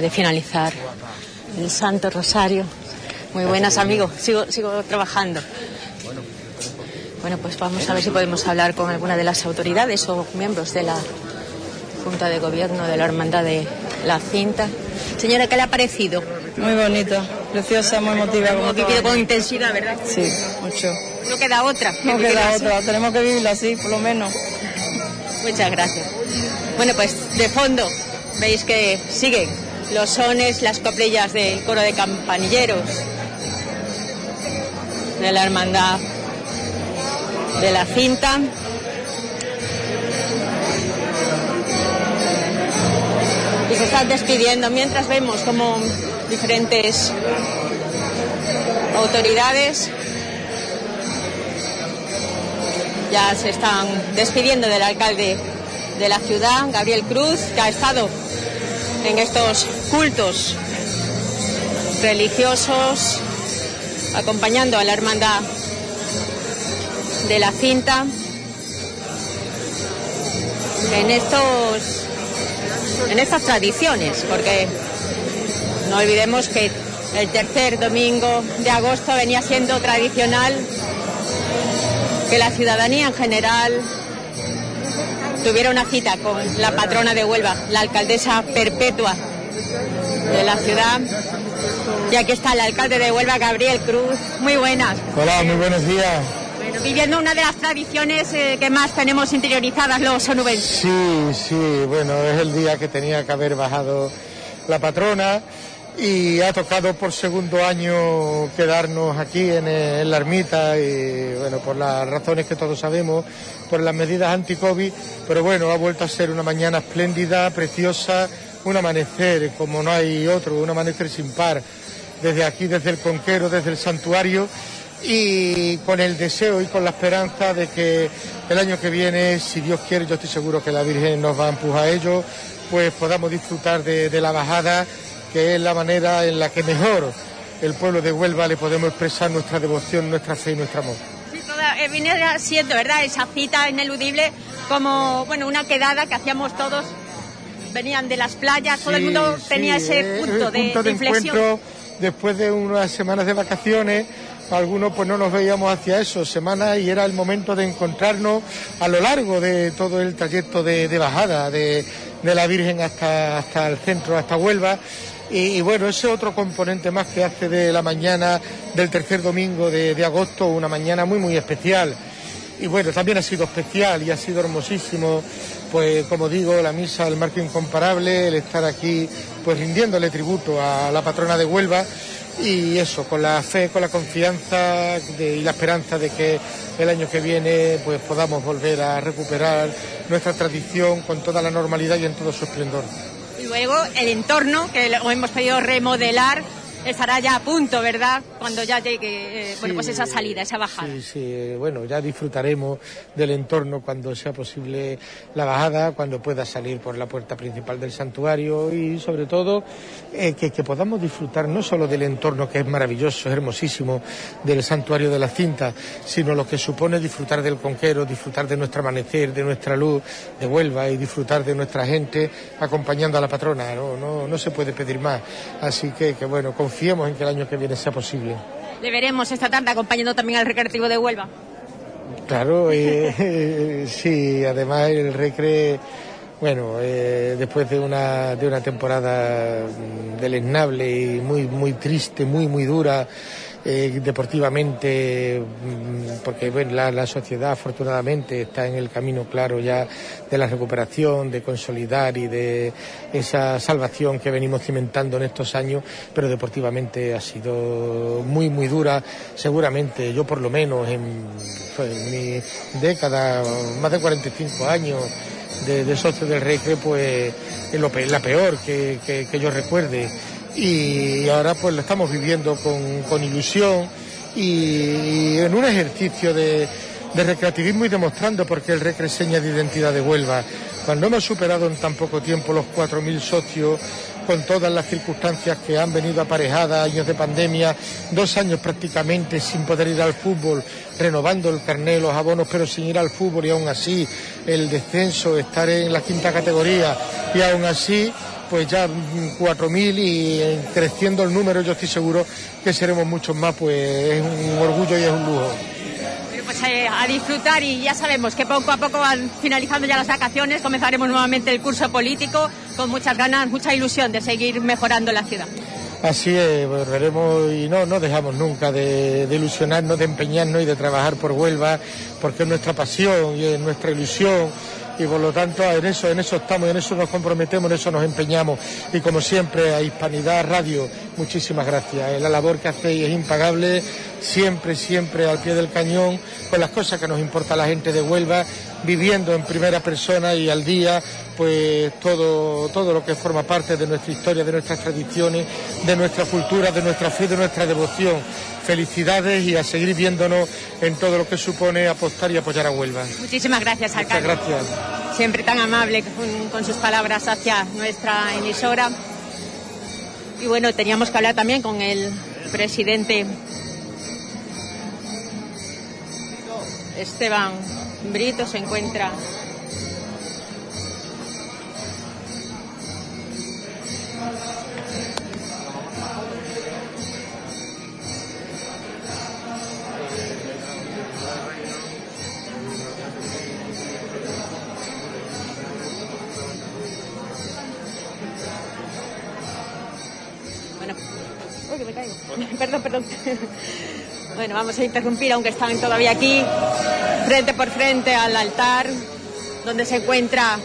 A: Acaba de finalizar el Santo Rosario. Muy buenas, amigos. Sigo, sigo trabajando. Bueno, pues vamos a ver si podemos hablar con alguna de las autoridades o miembros de la Junta de Gobierno de la Hermandad de la Cinta. Señora, ¿qué le ha parecido?
I: Muy bonita, preciosa, muy emotiva.
A: Como con intensidad, ¿verdad?
I: Sí, mucho.
A: No queda otra.
I: No queda otra, tenemos que vivirla así, por lo menos.
A: Muchas gracias. Bueno, pues de fondo veis que siguen los sones, las coplillas del coro de campanilleros de la hermandad de la cinta. Y se están despidiendo mientras vemos como diferentes autoridades ya se están despidiendo del alcalde de la ciudad, Gabriel Cruz, que ha estado en estos cultos religiosos acompañando a la hermandad de la cinta. En estos en estas tradiciones porque no olvidemos que el tercer domingo de agosto venía siendo tradicional que la ciudadanía en general tuviera una cita con la patrona de Huelva, la alcaldesa perpetua de la ciudad. Y aquí está el alcalde de Huelva, Gabriel Cruz. Muy buenas.
J: Hola, muy buenos días.
A: Bueno, viviendo una de las tradiciones eh, que más tenemos interiorizadas los sonubenses.
J: Sí, sí, bueno, es el día que tenía que haber bajado la patrona y ha tocado por segundo año quedarnos aquí en, la ermita y bueno, por las razones que todos sabemos, por las medidas anti-COVID, pero bueno, ha vuelto a ser una mañana espléndida, preciosa, un amanecer como no hay otro, un amanecer sin par, desde aquí, desde el conquero, desde el santuario y con el deseo y con la esperanza de que el año que viene, si Dios quiere, yo estoy seguro que la Virgen nos va a empujar a ello, pues podamos disfrutar de la bajada que es la manera en la que mejor el pueblo de Huelva le podemos expresar nuestra devoción, nuestra fe y nuestro amor.
A: Sí, toda, eh, viene siendo, ¿verdad? Esa cita ineludible como, bueno, una quedada que hacíamos todos. Venían de las playas, todo el mundo
J: Sí,
A: tenía ese
J: es
A: punto
J: el
A: de,
J: punto
A: de inflexión.
J: encuentro después de unas semanas de vacaciones. Algunos pues no nos veíamos hacia eso, semanas, y era el momento de encontrarnos a lo largo de todo el trayecto de, de bajada de, de la Virgen hasta, hasta el centro, hasta Huelva. Y, bueno, ese otro componente más que hace de la mañana del tercer domingo de, agosto una mañana muy, muy especial. Y bueno, también ha sido especial y ha sido hermosísimo, pues como digo, la misa, el marco incomparable, el estar aquí, pues rindiéndole tributo a la patrona de Huelva y eso, con la fe, con la confianza y la esperanza de que el año que viene pues podamos volver a recuperar nuestra tradición con toda la normalidad y en todo su esplendor.
A: Luego el entorno, que lo hemos podido remodelar, estará ya a punto, ¿verdad? Cuando ya llegue, eh, bueno, pues esa salida, esa bajada.
J: Sí, sí, bueno, ya disfrutaremos del entorno cuando sea posible la bajada, cuando pueda salir por la puerta principal del santuario y sobre todo eh, que, que podamos disfrutar no solo del entorno que es maravilloso, es hermosísimo, del santuario de la cinta, sino lo que supone disfrutar del conquero, disfrutar de nuestro amanecer, de nuestra luz de Huelva y disfrutar de nuestra gente acompañando a la patrona, no, no, no se puede pedir más. Así que, que bueno, confiemos en que el año que viene sea posible.
A: Le veremos esta tarde acompañando también al Recreativo de Huelva.
J: Claro, eh, sí, además el Recre, bueno, eh, después de una, de una temporada mm, deleznable y muy, muy triste, muy, muy dura, eh, deportivamente, mm, porque bueno, la, la sociedad afortunadamente está en el camino claro ya de la recuperación, de consolidar y de esa salvación que venimos cimentando en estos años, pero deportivamente ha sido muy, muy dura. Seguramente yo por lo menos en, pues, mi década, más de 45 años de, de socio del Recre, pues es lo la peor que, que- que yo recuerde. Y ahora pues lo estamos viviendo con, con ilusión y, en un ejercicio de, recreativismo y demostrando por qué el Recre es seña de identidad de Huelva. Cuando hemos superado en tan poco tiempo los 4.000 socios con todas las circunstancias que han venido aparejadas, años de pandemia, dos años prácticamente sin poder ir al fútbol, renovando el carnet, los abonos, pero sin ir al fútbol y aún así el descenso, estar en la quinta categoría y aún así pues ya 4.000 y eh, creciendo el número, yo estoy seguro que seremos muchos más, pues es un orgullo y es un lujo.
A: Pues eh, a disfrutar y ya sabemos que poco a poco van finalizando ya las vacaciones, comenzaremos nuevamente el curso político con muchas ganas, mucha ilusión de seguir mejorando la ciudad.
J: Así es, veremos y no, no dejamos nunca de, de, ilusionarnos, de empeñarnos y de trabajar por Huelva, porque es nuestra pasión y es nuestra ilusión y por lo tanto en eso, en eso estamos, en eso nos comprometemos, en eso nos empeñamos y como siempre a Hispanidad Radio, muchísimas gracias. La labor que hacéis es impagable, siempre, siempre al pie del cañón, con las cosas que nos importa a la gente de Huelva, viviendo en primera persona y al día, pues todo, todo lo que forma parte de nuestra historia, de nuestras tradiciones, de nuestra cultura, de nuestra fe, de nuestra devoción. Felicidades y a seguir viéndonos en todo lo que supone apostar y apoyar a Huelva.
A: Muchísimas gracias, alcalde.
J: Muchas gracias.
A: Siempre tan amable con, con sus palabras hacia nuestra emisora. Y bueno, teníamos que hablar también con el presidente Esteban Brito se encuentra Bueno, vamos a interrumpir, aunque están todavía aquí, frente por frente al altar, donde se encuentra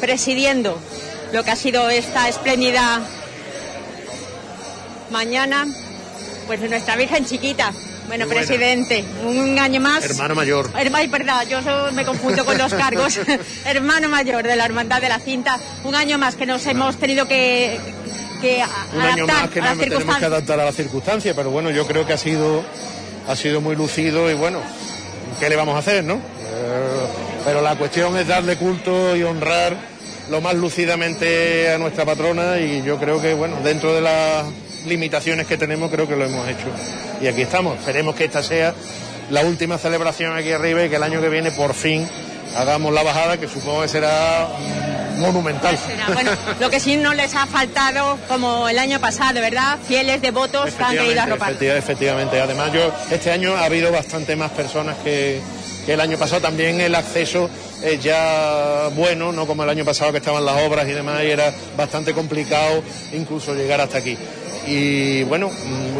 A: presidiendo lo que ha sido esta espléndida mañana, pues nuestra Virgen chiquita. Bueno, presidente, un año más.
K: Hermano mayor.
A: Ay, perdón, yo me confundo con los cargos. Hermano mayor de la Hermandad de la Cinta. Un año más que nos hemos tenido que, que
K: un año más que nos tenemos que adaptar a las circunstancias, pero bueno, yo creo que ha sido, ha sido muy lucido y bueno, ¿qué le vamos a hacer, no? Eh, pero la cuestión es darle culto y honrar lo más lucidamente a nuestra patrona y yo creo que, bueno, dentro de las limitaciones que tenemos, creo que lo hemos hecho. Y aquí estamos, esperemos que esta sea la última celebración aquí arriba y que el año que viene por fin hagamos la bajada, que supongo que será monumental.
A: Bueno, lo que sí no les ha faltado, como el año pasado, ¿verdad? Fieles devotos que han querido arropar.
K: Efectivamente, además yo este año ha habido bastante más personas que, que el año pasado. También el acceso es ya bueno, no como el año pasado que estaban las obras y demás, y era bastante complicado incluso llegar hasta aquí y bueno,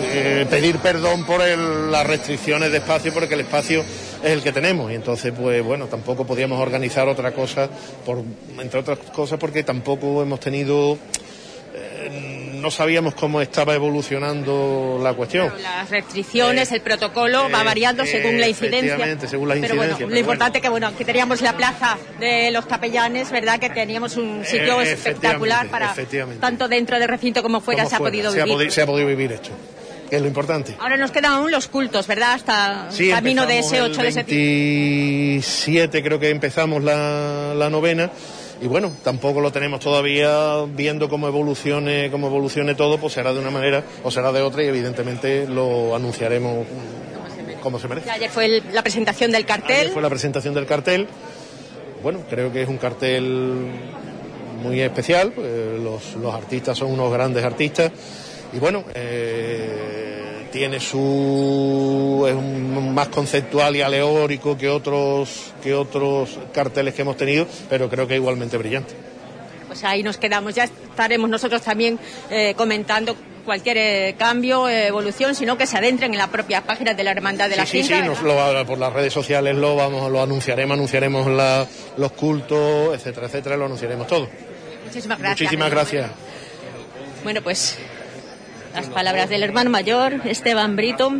K: eh, pedir perdón por el, las restricciones de espacio porque el espacio es el que tenemos y entonces pues bueno, tampoco podíamos organizar otra cosa, por, entre otras cosas porque tampoco hemos tenido... Eh, no sabíamos cómo estaba evolucionando la cuestión.
A: Pero las restricciones, eh, el protocolo va variando según la incidencia.
K: según la
A: pero
K: incidencia.
A: Bueno, lo importante es que bueno, que teníamos la plaza de los capellanes, ¿verdad? Que teníamos un sitio espectacular para tanto dentro del recinto como fuera, se ha podido
K: se
A: vivir.
K: Ha se ha podido vivir esto que es lo importante.
A: Ahora nos quedan aún los cultos, ¿verdad? Hasta
K: sí,
A: camino de ese 8 de septiembre.
K: 27 creo que empezamos la, la novena y bueno, tampoco lo tenemos todavía viendo cómo evolucione, cómo evolucione todo, pues será de una manera o será de otra y evidentemente lo anunciaremos como se merece.
A: Ayer fue la presentación del cartel.
K: Ayer fue la presentación del cartel. Bueno, creo que es un cartel muy especial, pues, los, los, artistas son unos grandes artistas y bueno, eh, tiene su es un, más conceptual y aleórico que otros que otros carteles que hemos tenido, pero creo que igualmente brillante.
A: Pues ahí nos quedamos, ya estaremos nosotros también eh, comentando cualquier eh, cambio, eh, evolución, sino que se adentren en la propia página de la Hermandad de la
K: sí. Sí, sí, nos lo, por las redes sociales lo vamos, lo anunciaremos, anunciaremos la, los cultos, etcétera, etcétera, lo anunciaremos todo.
A: Muchísimas gracias.
K: Muchísimas gracias.
A: Bueno, pues las palabras del hermano mayor, Esteban Brito,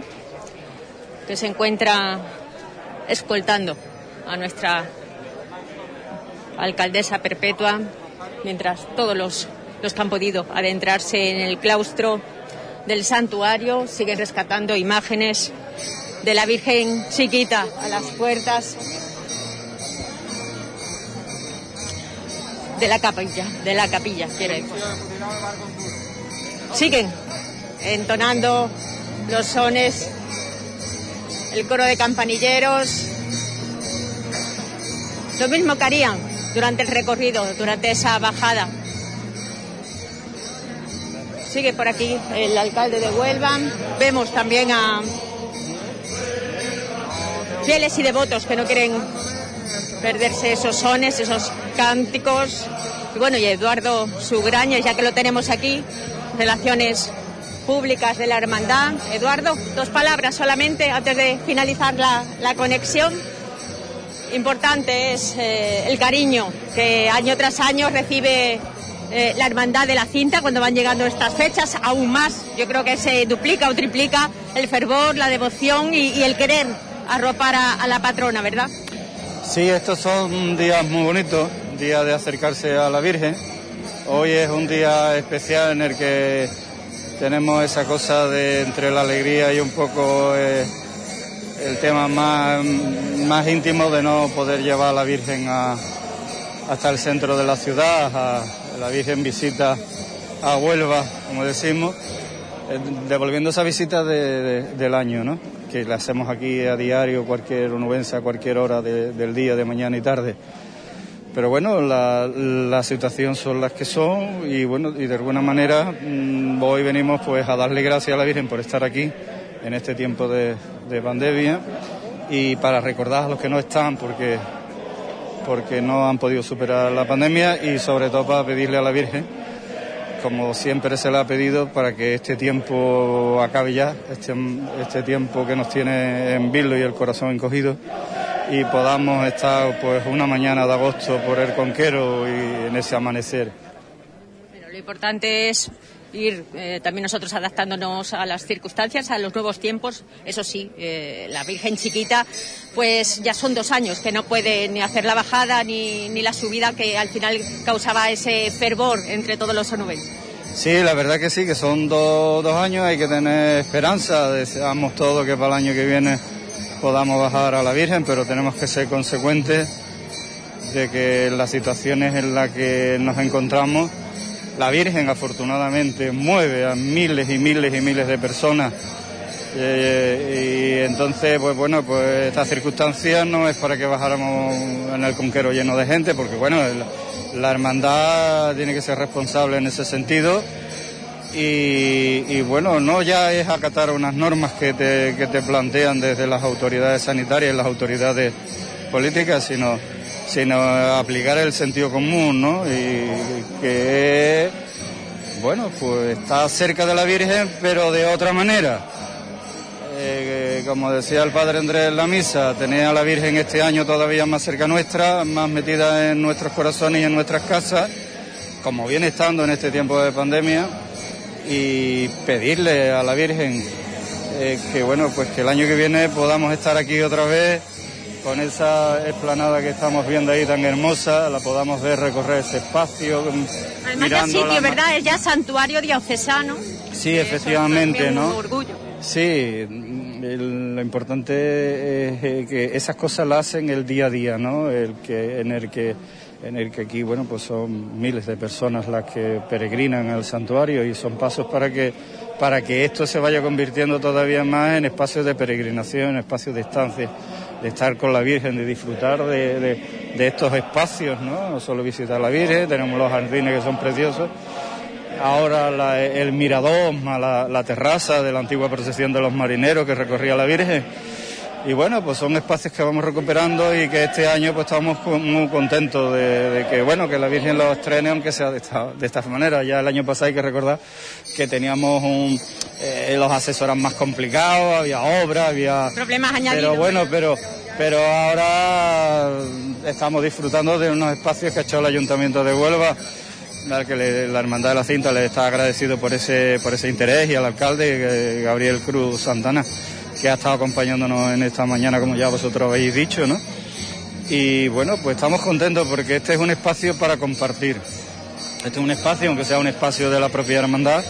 A: que se encuentra escoltando a nuestra alcaldesa perpetua, mientras todos los, los que han podido adentrarse en el claustro del santuario siguen rescatando imágenes de la Virgen chiquita a las puertas de la capilla, de la capilla, quiero decir. Siguen entonando los sones, el coro de campanilleros, lo mismo que harían durante el recorrido, durante esa bajada. Sigue por aquí el alcalde de Huelva. Vemos también a fieles y devotos que no quieren perderse esos sones, esos cánticos. Y bueno, y Eduardo Sugraña, ya que lo tenemos aquí, relaciones públicas de la hermandad. Eduardo, dos palabras solamente antes de finalizar la, la conexión. Importante es eh, el cariño que año tras año recibe eh, la hermandad de la cinta cuando van llegando estas fechas, aún más. Yo creo que se duplica o triplica el fervor, la devoción y, el querer arropar a, a la patrona, ¿verdad?
L: Sí, estos son días muy bonitos, días de acercarse a la Virgen. Hoy es un día especial en el que tenemos esa cosa de entre la alegría y un poco eh, el tema más, más íntimo de no poder llevar a la Virgen hasta el centro de la ciudad. a- la Virgen visita a Huelva, como decimos, eh, devolviendo esa visita de- de- del año, ¿no? que la hacemos aquí a diario, cualquier onubense, cualquier hora de- del día, de mañana y tarde. Pero bueno, la, la situación son las que son y bueno, y de alguna manera mm, hoy venimos pues a darle gracias a la Virgen por estar aquí en este tiempo de, de pandemia y para recordar a los que no están porque, porque no han podido superar la pandemia y sobre todo para pedirle a la Virgen, como siempre se le ha pedido, para que este tiempo acabe ya, este, este tiempo que nos tiene en vilo y el corazón encogido y podamos estar pues una mañana de agosto por el Conquero y en ese amanecer.
A: Bueno, lo importante es ir eh, también nosotros adaptándonos a las circunstancias, a los nuevos tiempos. Eso sí, eh, la Virgen chiquita, pues ya son dos años que no puede ni hacer la bajada ni, ni la subida que al final causaba ese fervor entre todos los onubenses.
L: Sí, la verdad que sí, que son dos, dos años, hay que tener esperanza, deseamos todo que para el año que viene podamos bajar a la Virgen, pero tenemos que ser consecuentes de que las situaciones en las que nos encontramos, la Virgen afortunadamente mueve a miles y miles y miles de personas. Eh, y entonces, pues bueno, pues esta circunstancia no es para que bajáramos en el conquero lleno de gente, porque bueno, la hermandad tiene que ser responsable en ese sentido. Y, bueno, no ya es acatar unas normas que te, que te plantean desde las autoridades sanitarias y las autoridades políticas, sino, sino aplicar el sentido común, ¿no? Y que, bueno, pues está cerca de la Virgen, pero de otra manera. Eh, como decía el padre Andrés en la misa, tener a la Virgen este año todavía más cerca nuestra, más metida en nuestros corazones y en nuestras casas, como viene estando en este tiempo de pandemia, y pedirle a la Virgen eh, que bueno, pues que el año que viene podamos estar aquí otra vez con esa explanada que estamos viendo ahí tan hermosa, la podamos ver recorrer ese espacio.
A: Además ya sitio, ¿verdad? Es ya santuario diocesano.
L: Sí, efectivamente,
A: también
L: ¿no?
A: un orgullo.
L: Sí, mm, el- lo importante es eh, que esas cosas las hacen el día a día, ¿no? El que, en el que en el que aquí, bueno, pues son miles de personas las que peregrinan al santuario y son pasos para que para que esto se vaya convirtiendo todavía más en espacios de peregrinación, en espacios de estancia, de estar con la Virgen, de disfrutar de, estos espacios, ¿no? No solo visitar la Virgen, tenemos los jardines que son preciosos, ahora la- el mirador, la terraza de la antigua procesión de los marineros que recorría la Virgen. Y bueno, pues son espacios que vamos recuperando y que este año pues estamos muy contentos de, de que bueno que la Virgen los estrene aunque sea de esta, de esta manera. Ya el año pasado hay que recordar que teníamos un, eh, los asesoras más complicados, había obras, había
A: Problemas añadidos.
L: pero bueno, pero pero ahora estamos disfrutando de unos espacios que ha hecho el Ayuntamiento de Huelva, al que le- la Hermandad de la Cinta le está agradecido por ese por ese interés y al alcalde eh, Gabriel Cruz Santana, que ha estado acompañándonos en esta mañana, como ya vosotros habéis dicho, ¿no? Y bueno, pues estamos contentos porque este es un espacio para compartir. Este es un espacio, aunque sea un espacio de la propia hermandad,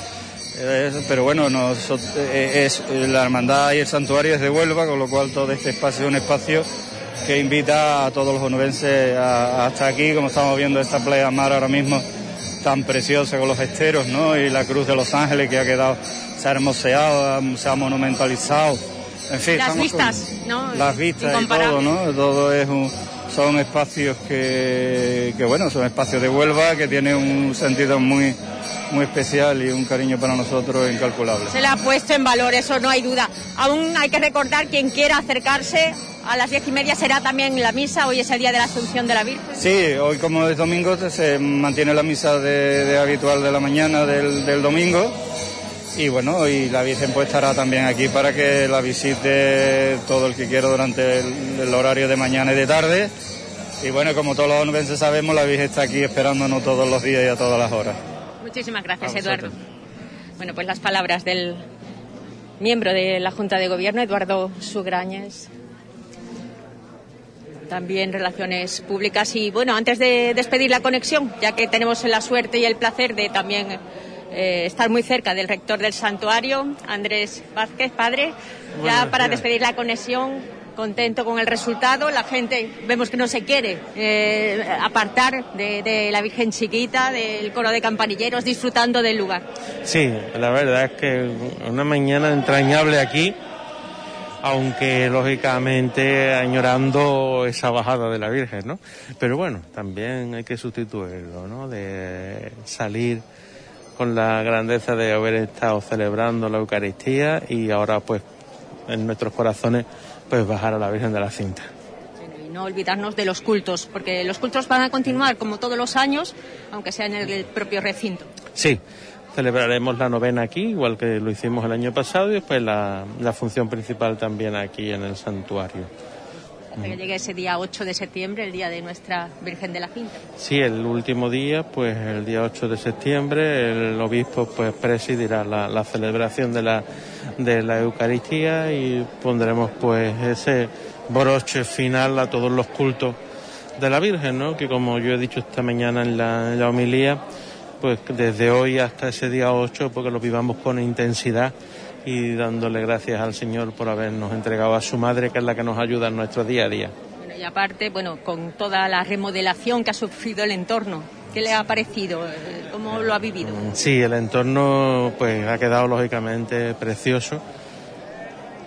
L: pero bueno, nosot- eh, es, la hermandad y el santuario es de Huelva, con lo cual todo este espacio es un espacio que invita a todos los onubenses hasta aquí, como estamos viendo esta playa mar ahora mismo tan preciosa con los esteros, ¿no? Y la Cruz de Los Ángeles que ha quedado, se ha hermoseado, se ha monumentalizado. En fin,
A: las vistas, ¿no?
L: Las vistas y todo, ¿no? Todo es un, son espacios que, que, bueno, son espacios de Huelva que tienen un sentido muy, muy especial y un cariño para nosotros incalculable.
A: Se le ha puesto en valor, eso no hay duda. Aún hay que recordar, quien quiera acercarse, a las diez y media será también la misa, hoy es el día de la Asunción de la Virgen.
L: Sí, hoy como es domingo se mantiene la misa de, habitual de la mañana del, del domingo y bueno, y la Virgen pues estará también aquí para que la visite todo el que quiera durante el, horario de mañana y de tarde. Y bueno, como todos los onubenses sabemos, la Virgen está aquí esperándonos todos los días y a todas las horas.
A: Muchísimas gracias, Eduardo. Bueno, pues las palabras del miembro de la Junta de Gobierno, Eduardo Sugrañes. También relaciones públicas y bueno, antes de despedir la conexión, ya que tenemos la suerte y el placer de también eh, estar muy cerca del rector del santuario, Andrés Vázquez, padre. ya para despedir la conexión, contento con el resultado. La gente vemos que no se quiere eh, apartar de, la Virgen Chiquita, del coro de campanilleros, disfrutando del lugar.
B: Sí, la verdad es que una mañana entrañable aquí, aunque lógicamente añorando esa bajada de la Virgen, ¿no? Pero bueno, también hay que sustituirlo, ¿no? De salir con la grandeza de haber estado celebrando la Eucaristía y ahora pues en nuestros corazones pues bajar a la Virgen de la Cinta.
A: Y no olvidarnos de los cultos, porque los cultos van a continuar como todos los años, aunque sea en el propio recinto.
B: Sí, celebraremos la novena aquí, igual que lo hicimos el año pasado, y después la, la función principal también aquí en el santuario
A: que llegue ese día 8 de septiembre, el día de nuestra Virgen de la Cinta.
B: Sí, el último día, pues el día 8 de septiembre, el obispo pues presidirá la, celebración de la, de la Eucaristía y pondremos pues ese broche final a todos los cultos de la Virgen, ¿no? Que como yo he dicho esta mañana en la, homilía, pues desde hoy hasta ese día 8, porque lo vivamos con intensidad y dándole gracias al Señor por habernos entregado a su madre, que es la que nos ayuda en nuestro día a día.
A: Bueno, y aparte, bueno, con toda la remodelación que ha sufrido el entorno, ¿qué le ha parecido? ¿Cómo lo ha vivido? Mm,
B: sí, el entorno pues ha quedado lógicamente precioso.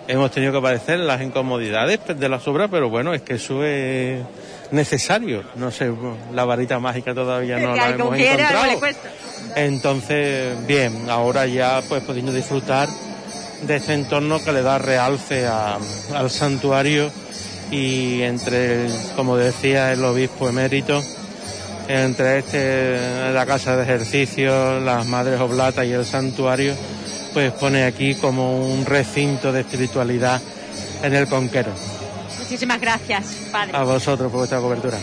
B: Hemos tenido que padecer las incomodidades de las obras, pero bueno, es que eso es necesario. No sé, la varita mágica todavía no la hemos encontrado. Entonces, bien, ahora ya pues pudiendo disfrutar de este entorno que le da realce al santuario y entre, como decía el obispo emérito, entre este, la casa de ejercicio, las madres oblatas y el santuario, pues pone aquí como un recinto de espiritualidad en el conquero.
A: Muchísimas gracias, padre.
B: A vosotros por vuestra cobertura.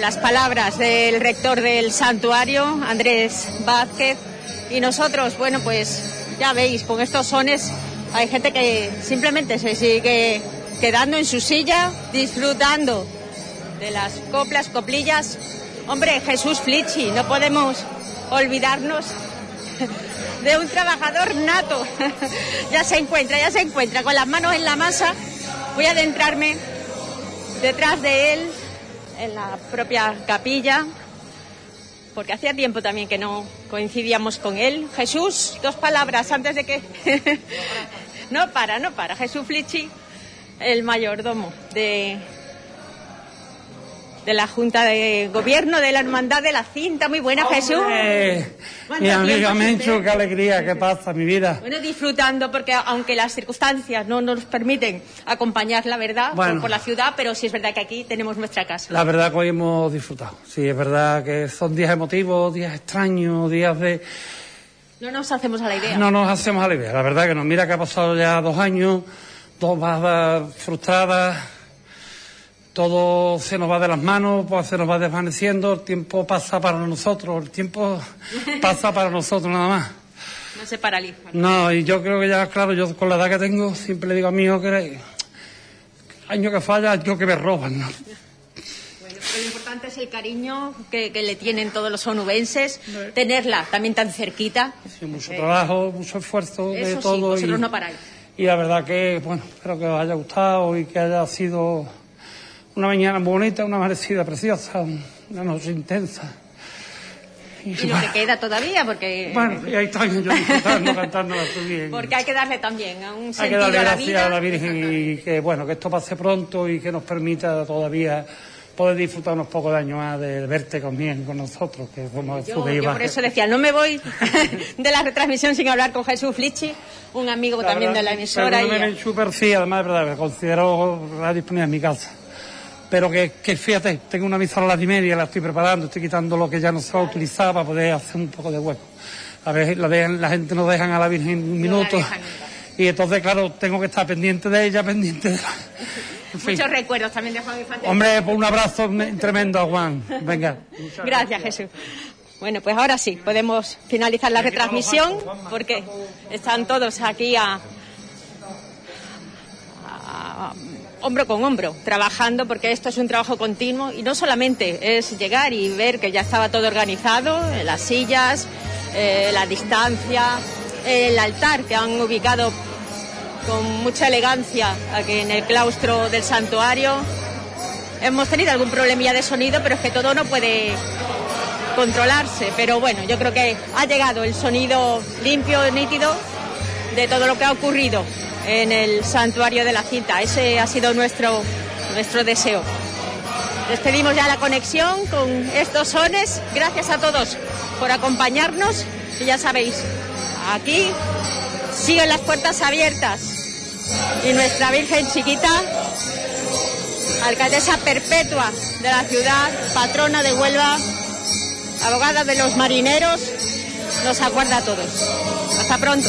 A: Las palabras del rector del santuario, Andrés Vázquez, y nosotros, bueno, pues ya veis, con estos sones hay gente que simplemente se sigue quedando en su silla, disfrutando de las coplas, coplillas. Hombre, Jesús Flitchi, no podemos olvidarnos de un trabajador nato. ya se encuentra, ya se encuentra, con las manos en la masa. Voy a adentrarme detrás de él, en la propia capilla, porque hacía tiempo también que no coincidíamos con él. Jesús, dos palabras antes de que... no para, no para. Jesús Flichi, el mayordomo de, de la Junta de Gobierno de la Hermandad de la Cinta. Muy buena, Jesús.
M: Mi amiga Mencho, qué alegría, qué pasa, mi vida.
A: Bueno, disfrutando, porque aunque las circunstancias no nos permiten acompañar la verdad por, la ciudad, pero sí es verdad que aquí tenemos nuestra casa.
M: La verdad que hoy hemos disfrutado. Sí, es verdad que son días emotivos, días extraños, días de...
A: No nos hacemos a la idea.
M: No nos hacemos a la idea. La verdad que no. Mira que ha pasado ya dos años, dos más frustradas todo se nos va de las manos, pues se nos va desvaneciendo, el tiempo pasa para nosotros, el tiempo pasa para nosotros nada más.
A: No se paraliza.
M: No, y yo creo que ya, claro, yo con la edad que tengo, siempre le digo a mi hijo que año que falla, yo que me roban, ¿no?
A: Bueno, lo importante es el cariño que, le tienen todos los onubenses, tenerla también tan cerquita.
M: Sí, mucho trabajo, mucho esfuerzo de todo.
A: Sí, vosotros no paráis.
M: Y la verdad que, bueno, espero que os haya gustado y que haya sido una mañana bonita, una amanecida preciosa, una noche intensa.
A: Y, lo que queda todavía, porque...
M: Bueno, y ahí estoy yo disfrutando, cantando bien.
A: Porque hay que darle también a un
M: hay
A: sentido
M: que darle gracias a la Virgen y que, bueno, que esto pase pronto y que nos permita todavía poder disfrutar unos pocos de años más de verte conmigo, con nosotros, que somos
A: Yo,
M: y
A: yo por eso decía, no me voy de la retransmisión sin hablar con Jesús Flichi, un amigo también de la emisora. y-
M: Perdóneme, Super, sí, además es verdad, me considero la disponible en mi casa. Pero que, que fíjate, tengo una misa a las diez y media, la estoy preparando, estoy quitando lo que ya no se va a utilizar para poder hacer un poco de hueco. A veces la, dejan- la gente no dejan a la Virgen un minuto. Y entonces, claro, tengo que estar pendiente de ella, pendiente de la... En fin.
A: Muchos recuerdos también de Juan Infante.
M: Hombre, pues un abrazo me- tremendo a Juan. Venga.
A: Gracias, Jesús. Bueno, pues ahora sí, podemos finalizar la retransmisión porque están todos aquí a, a- hombro con hombro, trabajando porque esto es un trabajo continuo y no solamente es llegar y ver que ya estaba todo organizado, eh, las sillas, eh, la distancia, el altar que han ubicado con mucha elegancia aquí en el claustro del santuario. Hemos tenido algún problemilla de sonido, pero es que todo no puede controlarse. Pero bueno, yo creo que ha llegado el sonido limpio, nítido de todo lo que ha ocurrido en el santuario de la cinta. Ese ha sido nuestro, nuestro deseo. Despedimos ya la conexión con estos sones. Gracias a todos por acompañarnos. Y ya sabéis, aquí siguen las puertas abiertas. Y nuestra Virgen Chiquita, alcaldesa perpetua de la ciudad, patrona de Huelva, abogada de los marineros, nos aguarda a todos. Hasta pronto.